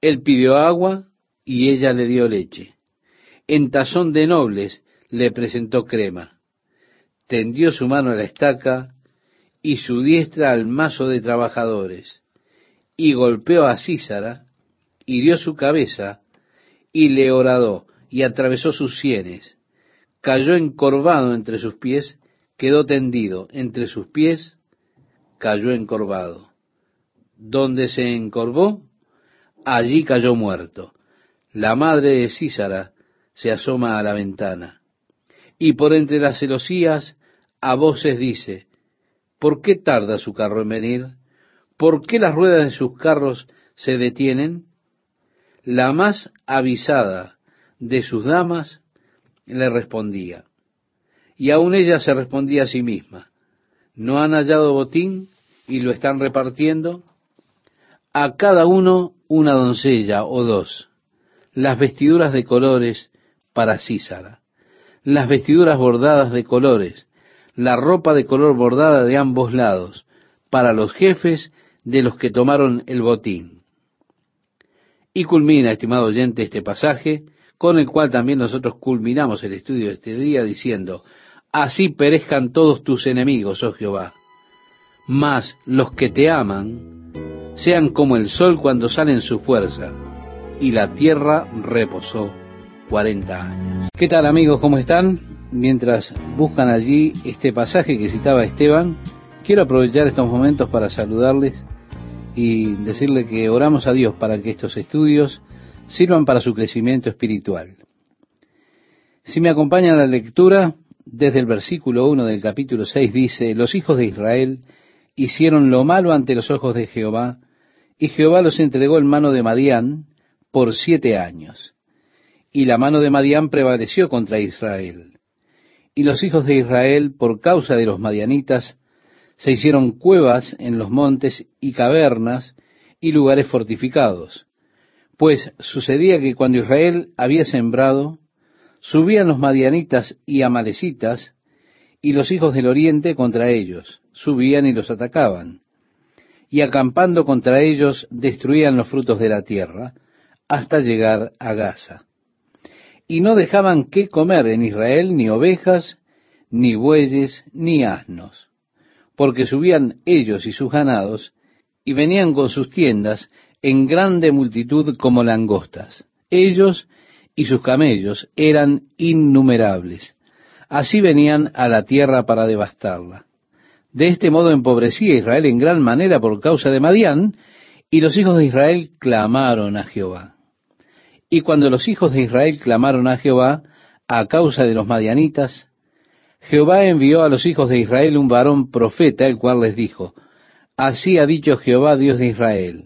Él pidió agua y ella le dio leche. En tazón de nobles le presentó crema. Tendió su mano a la estaca y su diestra al mazo de trabajadores, y golpeó a Císara, hirió su cabeza, y le horadó, y atravesó sus sienes. Cayó encorvado entre sus pies, quedó tendido entre sus pies, cayó encorvado. Donde se encorvó, allí cayó muerto. La madre de Císara se asoma a la ventana y por entre las celosías a voces dice, ¿por qué tarda su carro en venir? ¿Por qué las ruedas de sus carros se detienen? La más avisada de sus damas le respondía, y aún ella se respondía a sí misma, ¿no han hallado botín y lo están repartiendo? A cada uno una doncella o dos. las vestiduras de colores para Císara, las vestiduras bordadas de colores, la ropa de color bordada de ambos lados, para los jefes de los que tomaron el botín. Y culmina, estimado oyente, este pasaje, con el cual también nosotros culminamos el estudio de este día diciendo, así perezcan todos tus enemigos, oh Jehová, mas los que te aman sean como el sol cuando sale en su fuerza, y la tierra reposó cuarenta años. ¿Qué tal amigos? ¿Cómo están? Mientras buscan allí este pasaje que citaba Esteban, quiero aprovechar estos momentos para saludarles y decirle que oramos a Dios para que estos estudios sirvan para su crecimiento espiritual. Si me acompaña la lectura, desde el versículo 1 del capítulo 6 dice, los hijos de Israel hicieron lo malo ante los ojos de Jehová, y Jehová los entregó en mano de Madián por siete años. Y la mano de Madián prevaleció contra Israel. Y los hijos de Israel, por causa de los madianitas, se hicieron cuevas en los montes y cavernas y lugares fortificados. Pues sucedía que cuando Israel había sembrado, subían los madianitas y amalecitas, y los hijos del oriente contra ellos, subían y los atacaban. Y acampando contra ellos destruían los frutos de la tierra, hasta llegar a Gaza. Y no dejaban qué comer en Israel ni ovejas, ni bueyes, ni asnos porque subían ellos y sus ganados, y venían con sus tiendas en grande multitud como langostas. Ellos y sus camellos eran innumerables. Así venían a la tierra para devastarla. De este modo empobrecía Israel en gran manera por causa de Madián, y los hijos de Israel clamaron a Jehová. Y cuando los hijos de Israel clamaron a Jehová a causa de los madianitas, Jehová envió a los hijos de Israel un varón profeta, el cual les dijo, Así ha dicho Jehová Dios de Israel,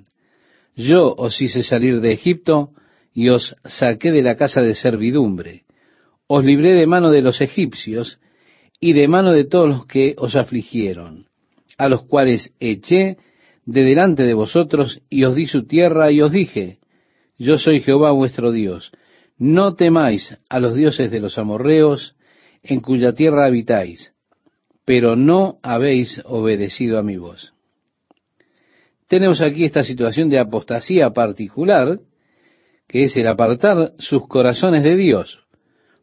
yo os hice salir de Egipto y os saqué de la casa de servidumbre, os libré de mano de los egipcios y de mano de todos los que os afligieron, a los cuales eché de delante de vosotros y os di su tierra y os dije, yo soy Jehová vuestro Dios, no temáis a los dioses de los amorreos, en cuya tierra habitáis, pero no habéis obedecido a mi voz. Tenemos aquí esta situación de apostasía particular, que es el apartar sus corazones de Dios.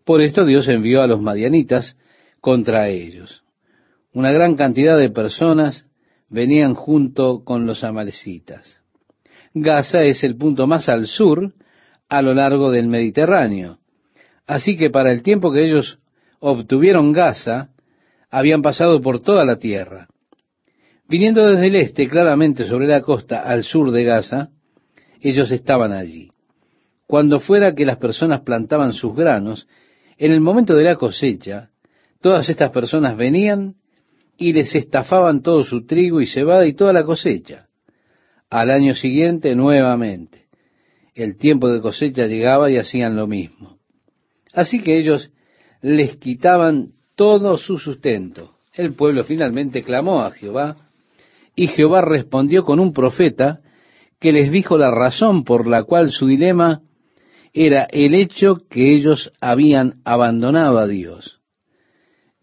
Por esto Dios envió a los madianitas contra ellos. Una gran cantidad de personas venían junto con los amalecitas. Gaza es el punto más al sur a lo largo del Mediterráneo. Así que para el tiempo que ellos obtuvieron Gaza, habían pasado por toda la tierra. Viniendo desde el este, claramente sobre la costa, al sur de Gaza, ellos estaban allí. Cuando fuera que las personas plantaban sus granos, en el momento de la cosecha, todas estas personas venían y les estafaban todo su trigo y cebada y toda la cosecha. Al año siguiente, nuevamente. El tiempo de cosecha llegaba y hacían lo mismo. Así que ellos les quitaban todo su sustento. El pueblo finalmente clamó a Jehová y Jehová respondió con un profeta que les dijo la razón por la cual su dilema era el hecho que ellos habían abandonado a Dios.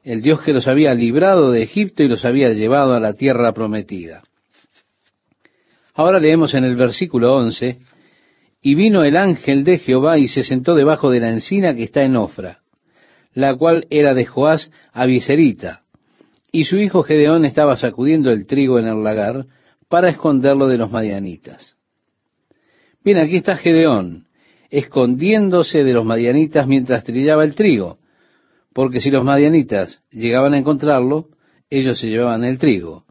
El Dios que los había librado de Egipto y los había llevado a la tierra prometida. Ahora leemos en el versículo 11, y vino el ángel de Jehová y se sentó debajo de la encina que está en Ofra la cual era de Joás Abiserita, y su hijo Gedeón estaba sacudiendo el trigo en el lagar para esconderlo de los madianitas. Bien, aquí está Gedeón, escondiéndose de los madianitas mientras trillaba el trigo, porque si los madianitas llegaban a encontrarlo, ellos se llevaban el trigo.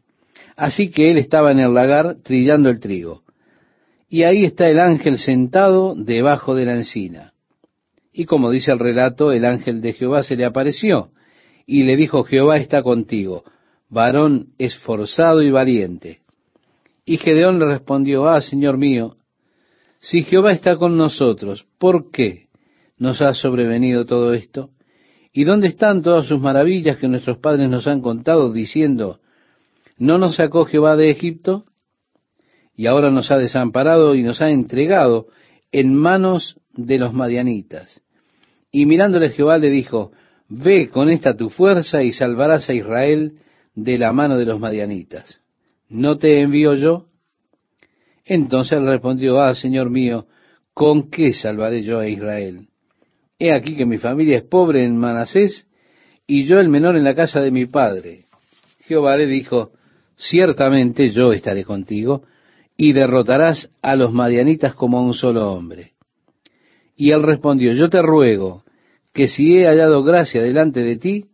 Así que él estaba en el lagar trillando el trigo. Y ahí está el ángel sentado debajo de la encina. Y como dice el relato, el ángel de Jehová se le apareció y le dijo, Jehová está contigo, varón esforzado y valiente. Y Gedeón le respondió, ah, Señor mío, si Jehová está con nosotros, ¿por qué nos ha sobrevenido todo esto? ¿Y dónde están todas sus maravillas que nuestros padres nos han contado diciendo, ¿no nos sacó Jehová de Egipto? Y ahora nos ha desamparado y nos ha entregado en manos de los madianitas. Y mirándole Jehová le dijo, Ve con esta tu fuerza y salvarás a Israel de la mano de los madianitas. ¿No te envío yo? Entonces él respondió, Ah, Señor mío, ¿con qué salvaré yo a Israel? He aquí que mi familia es pobre en Manasés y yo el menor en la casa de mi padre. Jehová le dijo, ciertamente yo estaré contigo y derrotarás a los madianitas como a un solo hombre. Y él respondió, yo te ruego que si he hallado gracia delante de ti,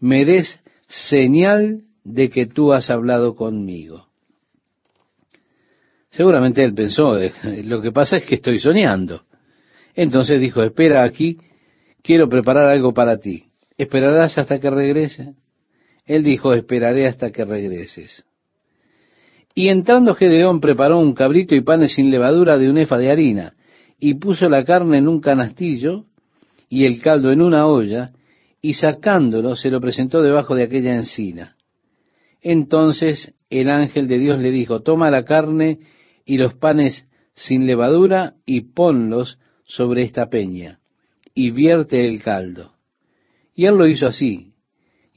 me des señal de que tú has hablado conmigo. Seguramente él pensó, lo que pasa es que estoy soñando. Entonces dijo, espera aquí, quiero preparar algo para ti. ¿Esperarás hasta que regrese? Él dijo, esperaré hasta que regreses. Y entrando Gedeón preparó un cabrito y panes sin levadura de un efa de harina, y puso la carne en un canastillo y el caldo en una olla, y sacándolo se lo presentó debajo de aquella encina. Entonces el ángel de Dios le dijo, toma la carne y los panes sin levadura y ponlos sobre esta peña, y vierte el caldo. Y él lo hizo así,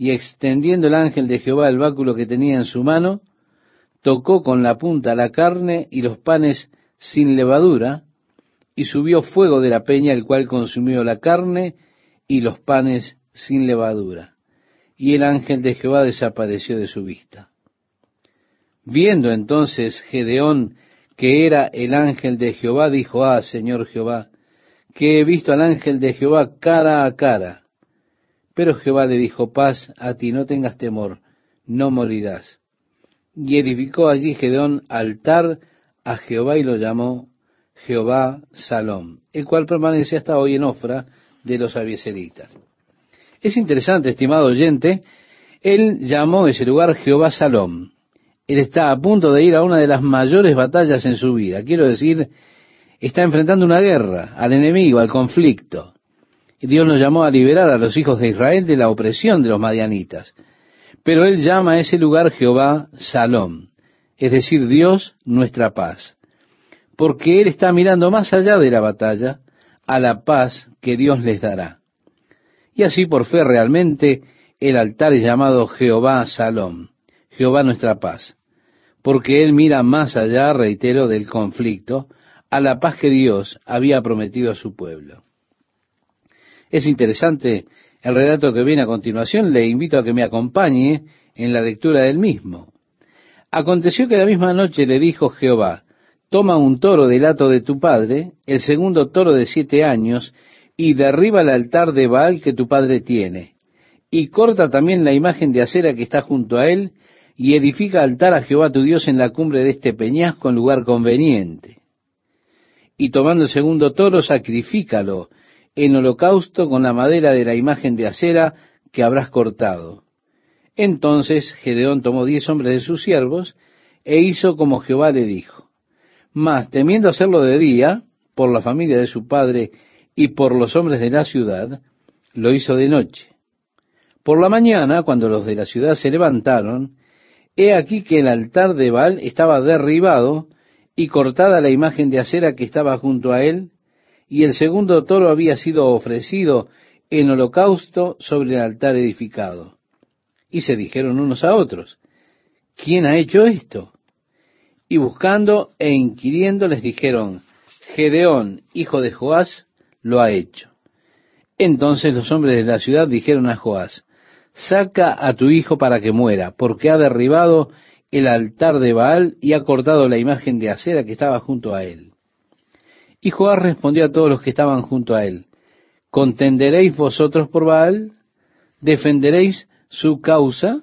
y extendiendo el ángel de Jehová el báculo que tenía en su mano, tocó con la punta la carne y los panes sin levadura, y subió fuego de la peña, el cual consumió la carne y los panes sin levadura. Y el ángel de Jehová desapareció de su vista. Viendo entonces Gedeón que era el ángel de Jehová, dijo, ah, Señor Jehová, que he visto al ángel de Jehová cara a cara. Pero Jehová le dijo, paz a ti, no tengas temor, no morirás. Y edificó allí Gedeón altar a Jehová y lo llamó Jehová Salom, el cual permanece hasta hoy en Ofra de los abieseritas. Es interesante, estimado oyente, él llamó ese lugar Jehová Salom. Él está a punto de ir a una de las mayores batallas en su vida. Quiero decir, está enfrentando una guerra, al enemigo, al conflicto. Dios nos llamó a liberar a los hijos de Israel de la opresión de los madianitas. Pero él llama a ese lugar Jehová Salom, es decir, Dios nuestra paz porque Él está mirando más allá de la batalla a la paz que Dios les dará. Y así por fe realmente el altar es llamado Jehová Salom, Jehová nuestra paz, porque Él mira más allá, reitero, del conflicto, a la paz que Dios había prometido a su pueblo. Es interesante el relato que viene a continuación, le invito a que me acompañe en la lectura del mismo. Aconteció que la misma noche le dijo Jehová, toma un toro del hato de tu padre, el segundo toro de siete años, y derriba el altar de Baal que tu padre tiene, y corta también la imagen de acera que está junto a él, y edifica altar a Jehová tu Dios en la cumbre de este peñasco en lugar conveniente. Y tomando el segundo toro, sacrifícalo en holocausto con la madera de la imagen de acera que habrás cortado. Entonces Gedeón tomó diez hombres de sus siervos, e hizo como Jehová le dijo. Mas, temiendo hacerlo de día, por la familia de su padre y por los hombres de la ciudad, lo hizo de noche. Por la mañana, cuando los de la ciudad se levantaron, he aquí que el altar de Baal estaba derribado y cortada la imagen de acera que estaba junto a él, y el segundo toro había sido ofrecido en holocausto sobre el altar edificado. Y se dijeron unos a otros, ¿quién ha hecho esto? Y buscando e inquiriendo les dijeron, Gedeón, hijo de Joás, lo ha hecho. Entonces los hombres de la ciudad dijeron a Joás, saca a tu hijo para que muera, porque ha derribado el altar de Baal y ha cortado la imagen de acera que estaba junto a él. Y Joás respondió a todos los que estaban junto a él, ¿contenderéis vosotros por Baal? ¿Defenderéis su causa?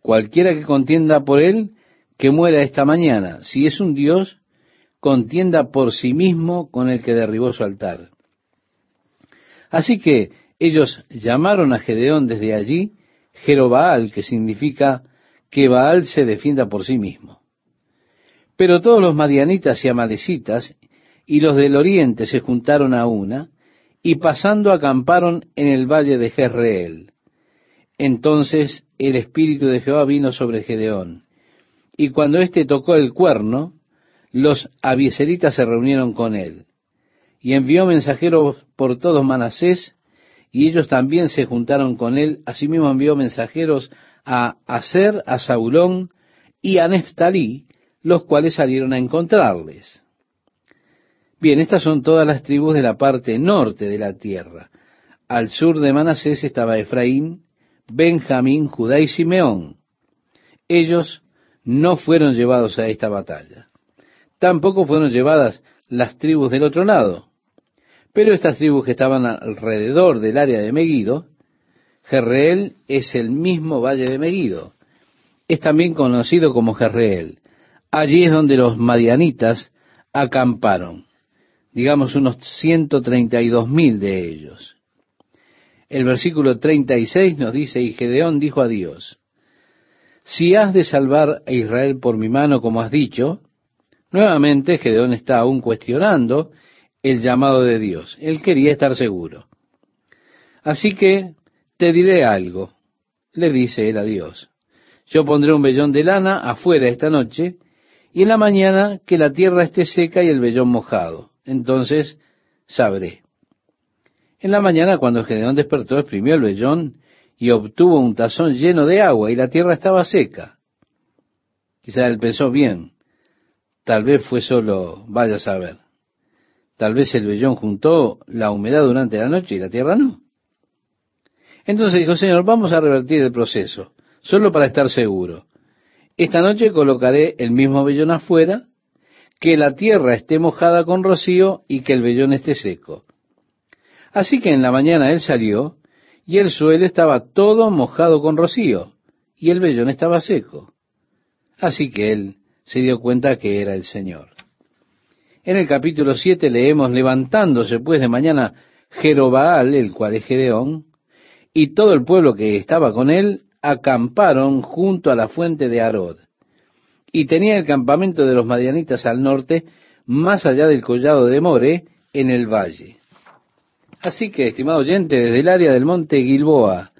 Cualquiera que contienda por él, que muera esta mañana. Si es un Dios, contienda por sí mismo con el que derribó su altar. Así que ellos llamaron a Gedeón desde allí Jerobaal, que significa que Baal se defienda por sí mismo. Pero todos los madianitas y amalecitas y los del oriente se juntaron a una, y pasando acamparon en el valle de Jezreel. Entonces el Espíritu de Jehová vino sobre Gedeón, y cuando éste tocó el cuerno, los abieseritas se reunieron con él. y envió mensajeros por todos Manasés, y ellos también se juntaron con él. Asimismo envió mensajeros a Aser, a Saulón y a Neftalí, los cuales salieron a encontrarles. Bien, estas son todas las tribus de la parte norte de la tierra. Al sur de Manasés estaba Efraín, Benjamín, Judá y Simeón. Ellos no fueron llevados a esta batalla. Tampoco fueron llevadas las tribus del otro lado. Pero estas tribus que estaban alrededor del área de Megido, Jerreel es el mismo valle de Megido. Es también conocido como Jerreel. Allí es donde los madianitas acamparon, digamos unos 132 mil de ellos. El versículo 36 nos dice, y Gedeón dijo a Dios, si has de salvar a Israel por mi mano, como has dicho, nuevamente Gedeón está aún cuestionando el llamado de Dios. Él quería estar seguro. Así que te diré algo, le dice él a Dios. Yo pondré un vellón de lana afuera esta noche, y en la mañana que la tierra esté seca y el vellón mojado. Entonces sabré. En la mañana, cuando Gedeón despertó, exprimió el vellón y obtuvo un tazón lleno de agua y la tierra estaba seca. Quizá él pensó bien, tal vez fue solo, vaya a saber. Tal vez el vellón juntó la humedad durante la noche y la tierra no. Entonces dijo, Señor, vamos a revertir el proceso, solo para estar seguro. Esta noche colocaré el mismo vellón afuera, que la tierra esté mojada con rocío y que el vellón esté seco. Así que en la mañana él salió, y el suelo estaba todo mojado con rocío, y el vellón estaba seco. Así que él se dio cuenta que era el Señor. En el capítulo 7 leemos, levantándose pues de mañana Jerobaal, el cual es Gedeón, y todo el pueblo que estaba con él, acamparon junto a la fuente de Arod. Y tenía el campamento de los madianitas al norte, más allá del collado de More, en el valle. Así que, estimado oyente, desde el área del monte Gilboa,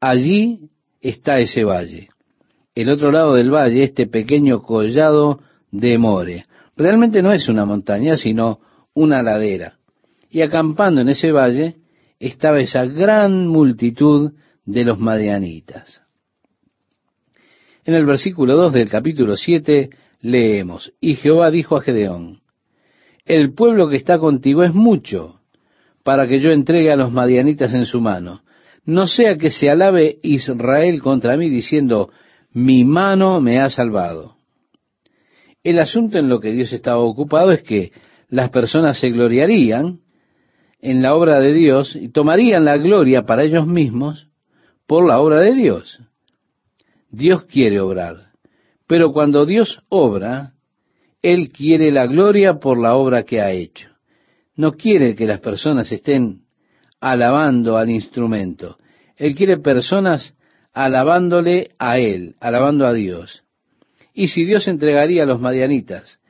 allí está ese valle. El otro lado del valle, este pequeño collado de More. Realmente no es una montaña, sino una ladera. Y acampando en ese valle estaba esa gran multitud de los madianitas. En el versículo 2 del capítulo 7 leemos, y Jehová dijo a Gedeón, el pueblo que está contigo es mucho, para que yo entregue a los madianitas en su mano. No sea que se alabe Israel contra mí diciendo, mi mano me ha salvado. El asunto en lo que Dios estaba ocupado es que las personas se gloriarían en la obra de Dios y tomarían la gloria para ellos mismos por la obra de Dios. Dios quiere obrar, pero cuando Dios obra, Él quiere la gloria por la obra que ha hecho no quiere que las personas estén alabando al instrumento. Él quiere personas alabándole a Él, alabando a Dios. Y si Dios entregaría a los madianitas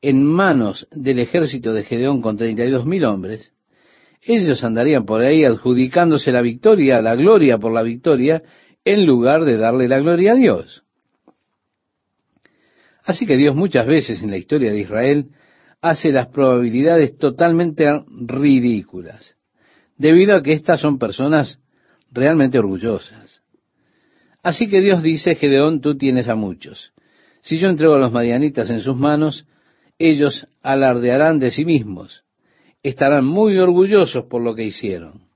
en manos del ejército de Gedeón con treinta y dos mil hombres, ellos andarían por ahí adjudicándose la victoria, la gloria por la victoria, en lugar de darle la gloria a Dios. Así que Dios muchas veces en la historia de Israel hace las probabilidades totalmente ridículas, debido a que estas son personas realmente orgullosas. Así que Dios dice, Gedeón, tú tienes a muchos. Si yo entrego a los madianitas en sus manos, ellos alardearán de sí mismos, estarán muy orgullosos por lo que hicieron.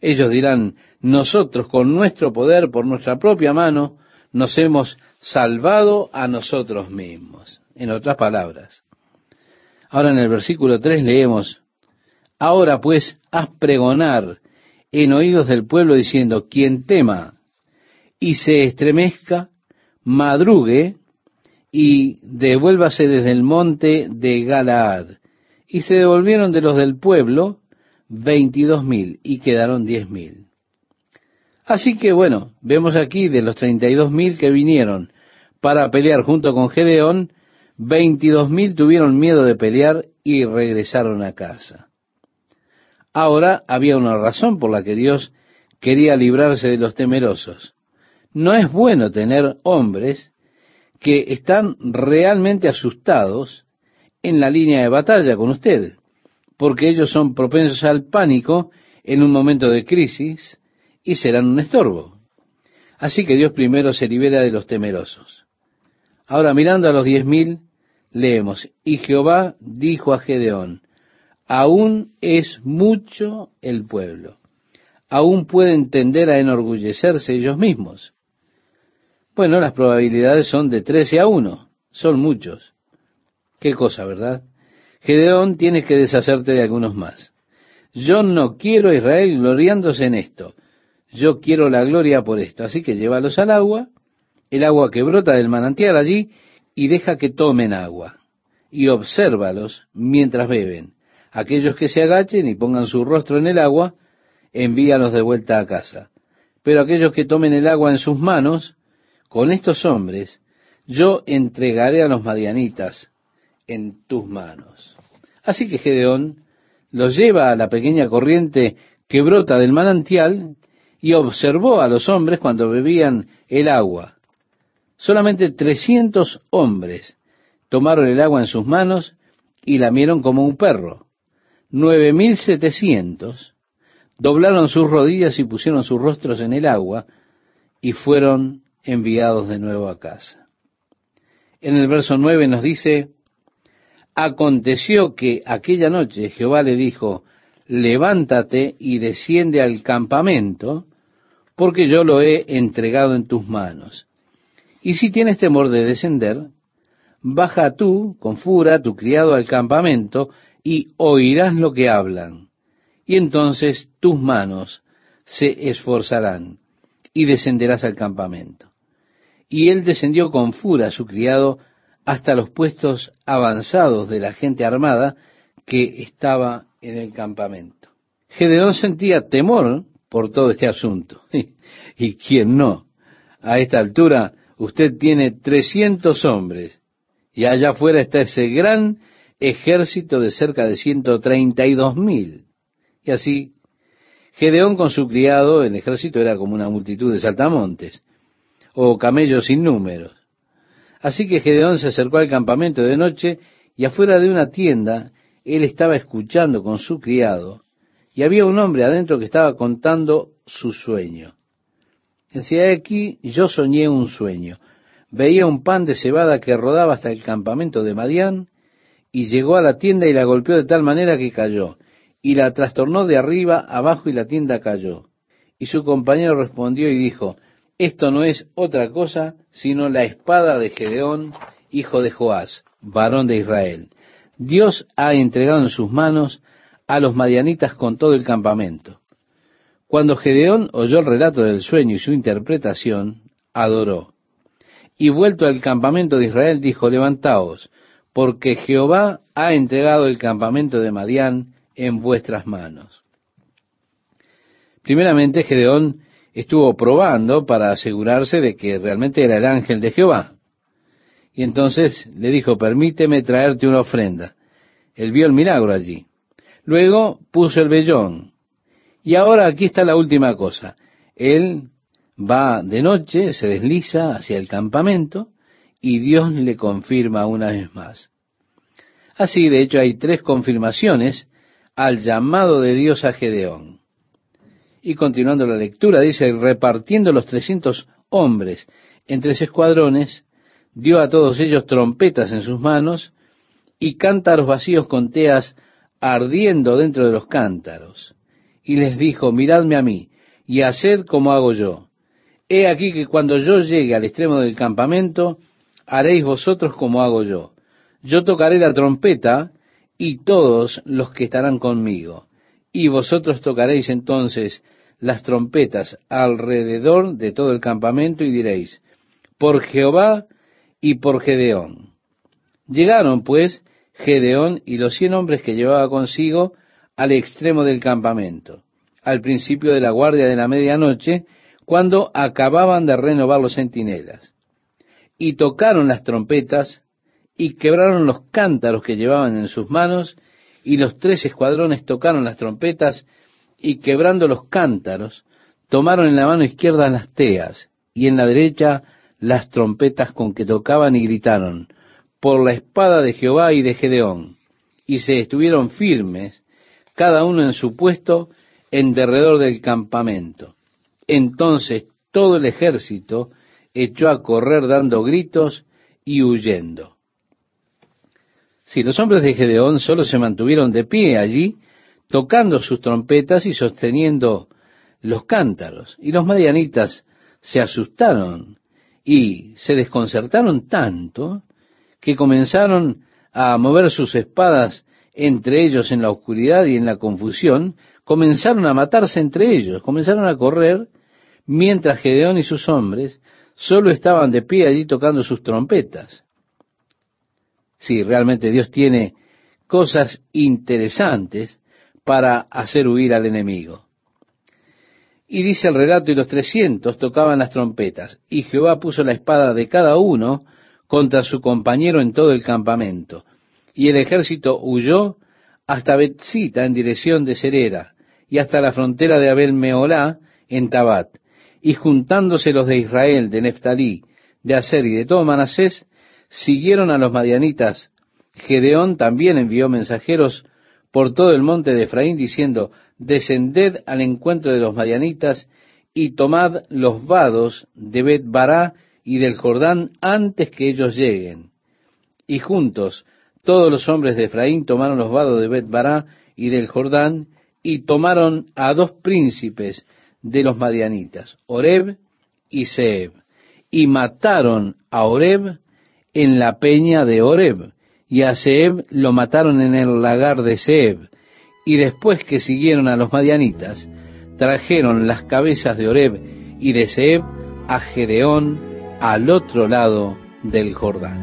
Ellos dirán, nosotros con nuestro poder, por nuestra propia mano, nos hemos salvado a nosotros mismos. En otras palabras, Ahora en el versículo 3 leemos, Ahora pues haz pregonar en oídos del pueblo diciendo, quien tema y se estremezca, madrugue y devuélvase desde el monte de Galaad. Y se devolvieron de los del pueblo veintidós mil y quedaron diez mil. Así que bueno, vemos aquí de los treinta y dos mil que vinieron para pelear junto con Gedeón, Veintidós mil tuvieron miedo de pelear y regresaron a casa. Ahora había una razón por la que Dios quería librarse de los temerosos. No es bueno tener hombres que están realmente asustados en la línea de batalla con usted, porque ellos son propensos al pánico en un momento de crisis y serán un estorbo. Así que Dios primero se libera de los temerosos. Ahora mirando a los diez mil, leemos, y Jehová dijo a Gedeón, aún es mucho el pueblo, aún pueden tender a enorgullecerse ellos mismos. Bueno, las probabilidades son de trece a uno, son muchos. Qué cosa, ¿verdad? Gedeón, tienes que deshacerte de algunos más. Yo no quiero a Israel gloriándose en esto. Yo quiero la gloria por esto. Así que llévalos al agua, el agua que brota del manantial allí, y deja que tomen agua. Y obsérvalos mientras beben. Aquellos que se agachen y pongan su rostro en el agua, envíalos de vuelta a casa. Pero aquellos que tomen el agua en sus manos, con estos hombres, yo entregaré a los madianitas en tus manos. Así que Gedeón los lleva a la pequeña corriente que brota del manantial y observó a los hombres cuando bebían el agua. Solamente trescientos hombres tomaron el agua en sus manos y lamieron como un perro. Nueve mil setecientos doblaron sus rodillas y pusieron sus rostros en el agua y fueron enviados de nuevo a casa. En el verso nueve nos dice, Aconteció que aquella noche Jehová le dijo, levántate y desciende al campamento, porque yo lo he entregado en tus manos. Y si tienes temor de descender, baja tú con fura tu criado al campamento y oirás lo que hablan. Y entonces tus manos se esforzarán y descenderás al campamento. Y él descendió con fura su criado hasta los puestos avanzados de la gente armada que estaba en el campamento. Gedeón sentía temor por todo este asunto. ¿Y quién no? A esta altura usted tiene 300 hombres y allá afuera está ese gran ejército de cerca de 132 mil. Y así, Gedeón con su criado, el ejército era como una multitud de saltamontes o camellos sin números. Así que Gedeón se acercó al campamento de noche y afuera de una tienda él estaba escuchando con su criado y había un hombre adentro que estaba contando su sueño. Decía aquí, yo soñé un sueño. Veía un pan de cebada que rodaba hasta el campamento de Madián y llegó a la tienda y la golpeó de tal manera que cayó y la trastornó de arriba abajo y la tienda cayó. Y su compañero respondió y dijo, esto no es otra cosa sino la espada de Gedeón, hijo de Joás, varón de Israel. Dios ha entregado en sus manos a los madianitas con todo el campamento. Cuando Gedeón oyó el relato del sueño y su interpretación, adoró. Y vuelto al campamento de Israel, dijo, levantaos, porque Jehová ha entregado el campamento de Madián en vuestras manos. Primeramente, Gedeón estuvo probando para asegurarse de que realmente era el ángel de Jehová. Y entonces le dijo, permíteme traerte una ofrenda. Él vio el milagro allí. Luego puso el vellón. Y ahora aquí está la última cosa. Él va de noche, se desliza hacia el campamento y Dios le confirma una vez más. Así, de hecho, hay tres confirmaciones al llamado de Dios a Gedeón. Y continuando la lectura, dice, repartiendo los trescientos hombres en tres escuadrones, dio a todos ellos trompetas en sus manos y cántaros vacíos con teas ardiendo dentro de los cántaros. Y les dijo, miradme a mí y haced como hago yo. He aquí que cuando yo llegue al extremo del campamento, haréis vosotros como hago yo. Yo tocaré la trompeta y todos los que estarán conmigo y vosotros tocaréis entonces las trompetas alrededor de todo el campamento y diréis, por Jehová y por Gedeón. Llegaron pues Gedeón y los cien hombres que llevaba consigo al extremo del campamento, al principio de la guardia de la medianoche, cuando acababan de renovar los centinelas. Y tocaron las trompetas y quebraron los cántaros que llevaban en sus manos, y los tres escuadrones tocaron las trompetas y quebrando los cántaros, tomaron en la mano izquierda las teas y en la derecha las trompetas con que tocaban y gritaron, por la espada de Jehová y de Gedeón, y se estuvieron firmes cada uno en su puesto en derredor del campamento. Entonces todo el ejército echó a correr dando gritos y huyendo. Si los hombres de Gedeón solo se mantuvieron de pie allí, tocando sus trompetas y sosteniendo los cántaros. Y los madianitas se asustaron y se desconcertaron tanto que comenzaron a mover sus espadas entre ellos en la oscuridad y en la confusión, comenzaron a matarse entre ellos, comenzaron a correr, mientras Gedeón y sus hombres solo estaban de pie allí tocando sus trompetas. Sí, realmente Dios tiene cosas interesantes para hacer huir al enemigo. Y dice el relato, y los trescientos tocaban las trompetas, y Jehová puso la espada de cada uno contra su compañero en todo el campamento. Y el ejército huyó hasta Betzita en dirección de Serera, y hasta la frontera de Abel Meolá en Tabat. Y juntándose los de Israel, de Neftalí, de Aser y de todo Manasés, siguieron a los madianitas. Gedeón también envió mensajeros por todo el monte de Efraín, diciendo, descended al encuentro de los madianitas y tomad los vados de Bet Bará y del Jordán antes que ellos lleguen. Y juntos todos los hombres de Efraín tomaron los vados de Bet Bará y del Jordán y tomaron a dos príncipes de los madianitas, Oreb y Seb, y mataron a Oreb en la peña de Oreb, y a Seb lo mataron en el lagar de Seb, y después que siguieron a los madianitas, trajeron las cabezas de Oreb y de Seb a Gedeón al otro lado del Jordán.